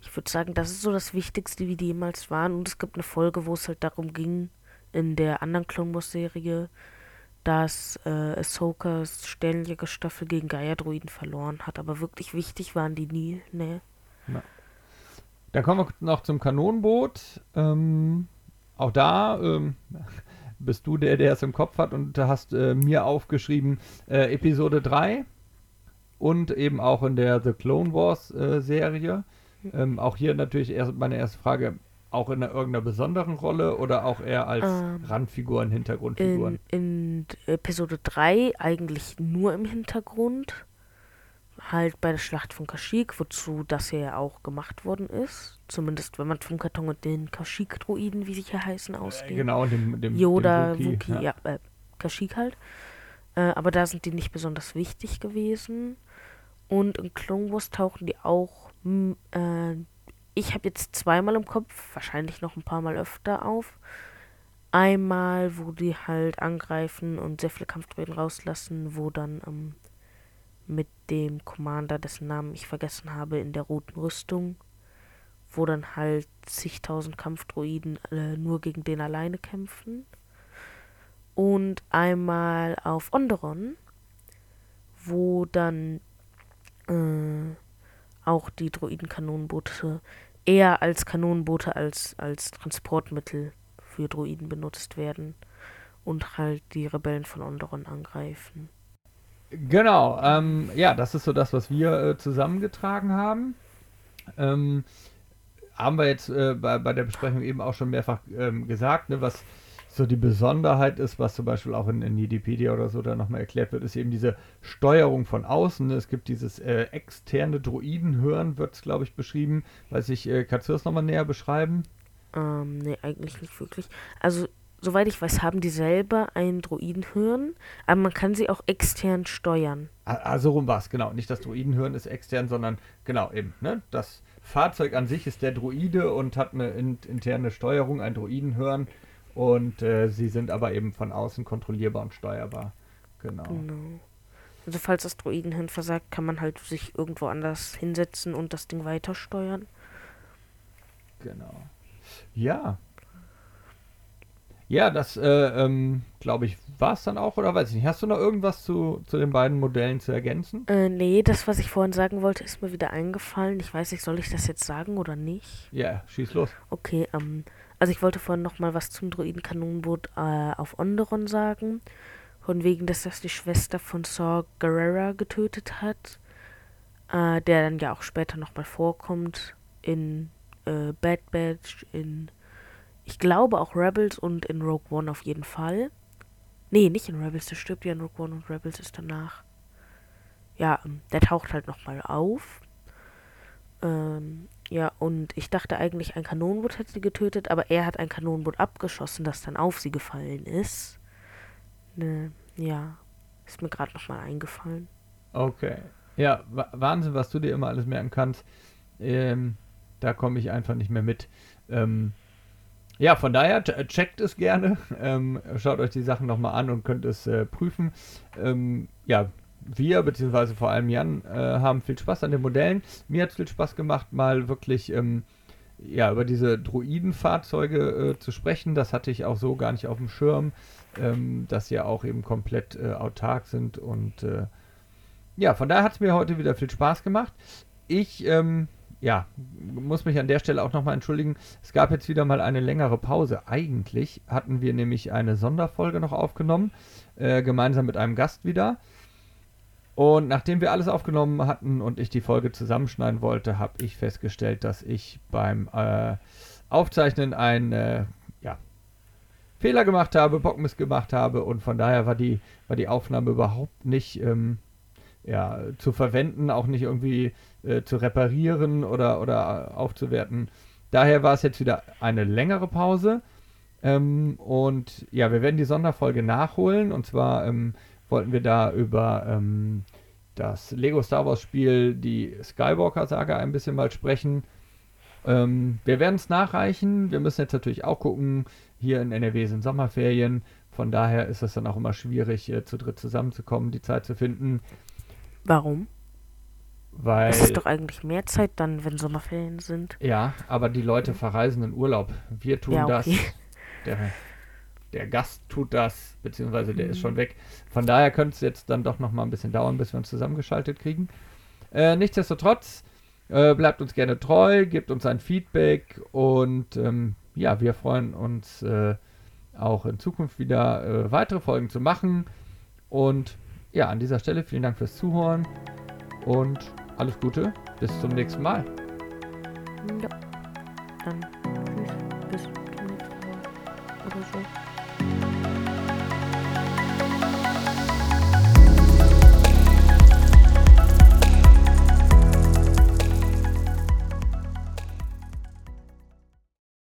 [SPEAKER 2] Ich würde sagen, das ist so das Wichtigste, wie die jemals waren. Und es gibt eine Folge, wo es halt darum ging, in der anderen Clone Wars Serie, dass äh, Ahsokas Sternjägerstaffel gegen Gaia-Druiden verloren hat. Aber wirklich wichtig waren die nie, ne?
[SPEAKER 1] Dann kommen wir noch zum Kanonenboot. Ähm, auch da ähm, [laughs] bist du der, der es im Kopf hat und hast äh, mir aufgeschrieben äh, Episode 3 und eben auch in der The Clone Wars äh, Serie. Ähm, auch hier natürlich erst meine erste Frage, auch in einer, irgendeiner besonderen Rolle oder auch eher als
[SPEAKER 2] Ähm,
[SPEAKER 1] Randfiguren, Hintergrundfiguren?
[SPEAKER 2] In, in Episode 3 eigentlich nur im Hintergrund. Halt bei der Schlacht von Kashyyyk, wozu das hier ja auch gemacht worden ist. Zumindest wenn man vom Karton und den Kashyyyk-Druiden, wie sie hier heißen,
[SPEAKER 1] Äh,
[SPEAKER 2] ausgeht.
[SPEAKER 1] genau, dem, dem
[SPEAKER 2] Yoda,
[SPEAKER 1] dem
[SPEAKER 2] Wookie, ja. äh, Kashyyyk halt. Äh, aber da sind die nicht besonders wichtig gewesen. Und in Clone Wars tauchen die auch. Ich habe jetzt zweimal im Kopf, wahrscheinlich noch ein paar Mal öfter auf. Einmal, wo die halt angreifen und sehr viele Kampfdroiden rauslassen, wo dann ähm, mit dem Commander, dessen Namen ich vergessen habe, in der roten Rüstung, wo dann halt zigtausend Kampfdroiden äh, nur gegen den alleine kämpfen. Und einmal auf Onderon, wo dann äh, auch die Droidenkanonenboote eher als Kanonenboote als als Transportmittel für Droiden benutzt werden und halt die Rebellen von Onderon angreifen.
[SPEAKER 1] Genau, ähm, ja, das ist so das, was wir äh, zusammengetragen haben. Ähm, haben wir jetzt äh, bei, bei der Besprechung eben auch schon mehrfach ähm, gesagt, ne, was so die Besonderheit ist, was zum Beispiel auch in, in Wikipedia oder so da nochmal erklärt wird, ist eben diese Steuerung von außen. Es gibt dieses äh, externe Droidenhören, wird es, glaube ich, beschrieben. Weiß ich, äh, kannst du das nochmal näher beschreiben?
[SPEAKER 2] Ähm, nee, eigentlich nicht wirklich. Also, soweit ich weiß, haben die selber ein Droidenhirn, aber man kann sie auch extern steuern.
[SPEAKER 1] Also rum war es, genau. Nicht das Droidenhirn ist extern, sondern genau eben, ne? Das Fahrzeug an sich ist der Droide und hat eine in, interne Steuerung, ein Droidenhirn und äh, sie sind aber eben von außen kontrollierbar und steuerbar. Genau.
[SPEAKER 2] Genau. Also falls das Droidenhirn versagt, kann man halt sich irgendwo anders hinsetzen und das Ding weiter steuern.
[SPEAKER 1] Genau. Ja. Ja, das, äh, ähm, glaube ich, war es dann auch, oder weiß ich nicht. Hast du noch irgendwas zu, zu den beiden Modellen zu ergänzen?
[SPEAKER 2] Äh, nee, das, was ich vorhin sagen wollte, ist mir wieder eingefallen. Ich weiß nicht, soll ich das jetzt sagen oder nicht?
[SPEAKER 1] Ja, schieß los.
[SPEAKER 2] Okay, ähm, also ich wollte vorhin noch mal was zum Droidenkanonenboot äh, auf Onderon sagen. Von wegen, dass das die Schwester von Saw Gerrera getötet hat. Äh, der dann ja auch später noch mal vorkommt in äh, Bad Batch, in ich glaube auch Rebels und in Rogue One auf jeden Fall. Nee, nicht in Rebels, der stirbt ja in Rogue One und Rebels ist danach. Ja, ähm, der taucht halt nochmal auf. Ähm, ja, und ich dachte eigentlich, ein Kanonenboot hätte sie getötet, aber er hat ein Kanonenboot abgeschossen, das dann auf sie gefallen ist. Ne, ja, ist mir gerade nochmal eingefallen.
[SPEAKER 1] Okay. Ja, Wahnsinn, was du dir immer alles merken kannst. Ähm, da komme ich einfach nicht mehr mit. Ähm, ja, von daher checkt es gerne. Ähm, schaut euch die Sachen nochmal an und könnt es äh, prüfen. Ähm, ja, wir, beziehungsweise vor allem Jan, äh, haben viel Spaß an den Modellen. Mir hat es viel Spaß gemacht, mal wirklich ähm, ja, über diese Droidenfahrzeuge äh, zu sprechen. Das hatte ich auch so gar nicht auf dem Schirm, ähm, dass sie ja auch eben komplett äh, autark sind. Und äh, ja, von daher hat es mir heute wieder viel Spaß gemacht. Ich ähm, ja, muss mich an der Stelle auch nochmal entschuldigen. Es gab jetzt wieder mal eine längere Pause. Eigentlich hatten wir nämlich eine Sonderfolge noch aufgenommen, äh, gemeinsam mit einem Gast wieder. Und nachdem wir alles aufgenommen hatten und ich die Folge zusammenschneiden wollte, habe ich festgestellt, dass ich beim äh, Aufzeichnen einen äh, ja, Fehler gemacht habe, Bockmiss gemacht habe und von daher war die, war die Aufnahme überhaupt nicht ähm, ja, zu verwenden, auch nicht irgendwie äh, zu reparieren oder, oder aufzuwerten. Daher war es jetzt wieder eine längere Pause. Ähm, und ja, wir werden die Sonderfolge nachholen. Und zwar ähm, wollten wir da über ähm, das Lego Star Wars Spiel, die Skywalker-Saga, ein bisschen mal sprechen. Ähm, wir werden es nachreichen. Wir müssen jetzt natürlich auch gucken. Hier in NRW sind Sommerferien. Von daher ist es dann auch immer schwierig, zu dritt zusammenzukommen, die Zeit zu finden.
[SPEAKER 2] Warum?
[SPEAKER 1] Weil.
[SPEAKER 2] Es ist doch eigentlich mehr Zeit dann, wenn Sommerferien sind.
[SPEAKER 1] Ja, aber die Leute verreisen in Urlaub. Wir tun ja, okay. das. Der, der Gast tut das, beziehungsweise der mhm. ist schon weg. Von daher könnte es jetzt dann doch noch mal ein bisschen dauern, bis wir uns zusammengeschaltet kriegen. Äh, nichtsdestotrotz, äh, bleibt uns gerne treu, gebt uns ein Feedback und ähm, ja, wir freuen uns äh, auch in Zukunft wieder äh, weitere Folgen zu machen. Und ja, an dieser Stelle vielen Dank fürs Zuhören und alles Gute. Bis zum nächsten Mal.
[SPEAKER 2] Ja. Dann tschüss. Bis zum nächsten Mal. Oder so.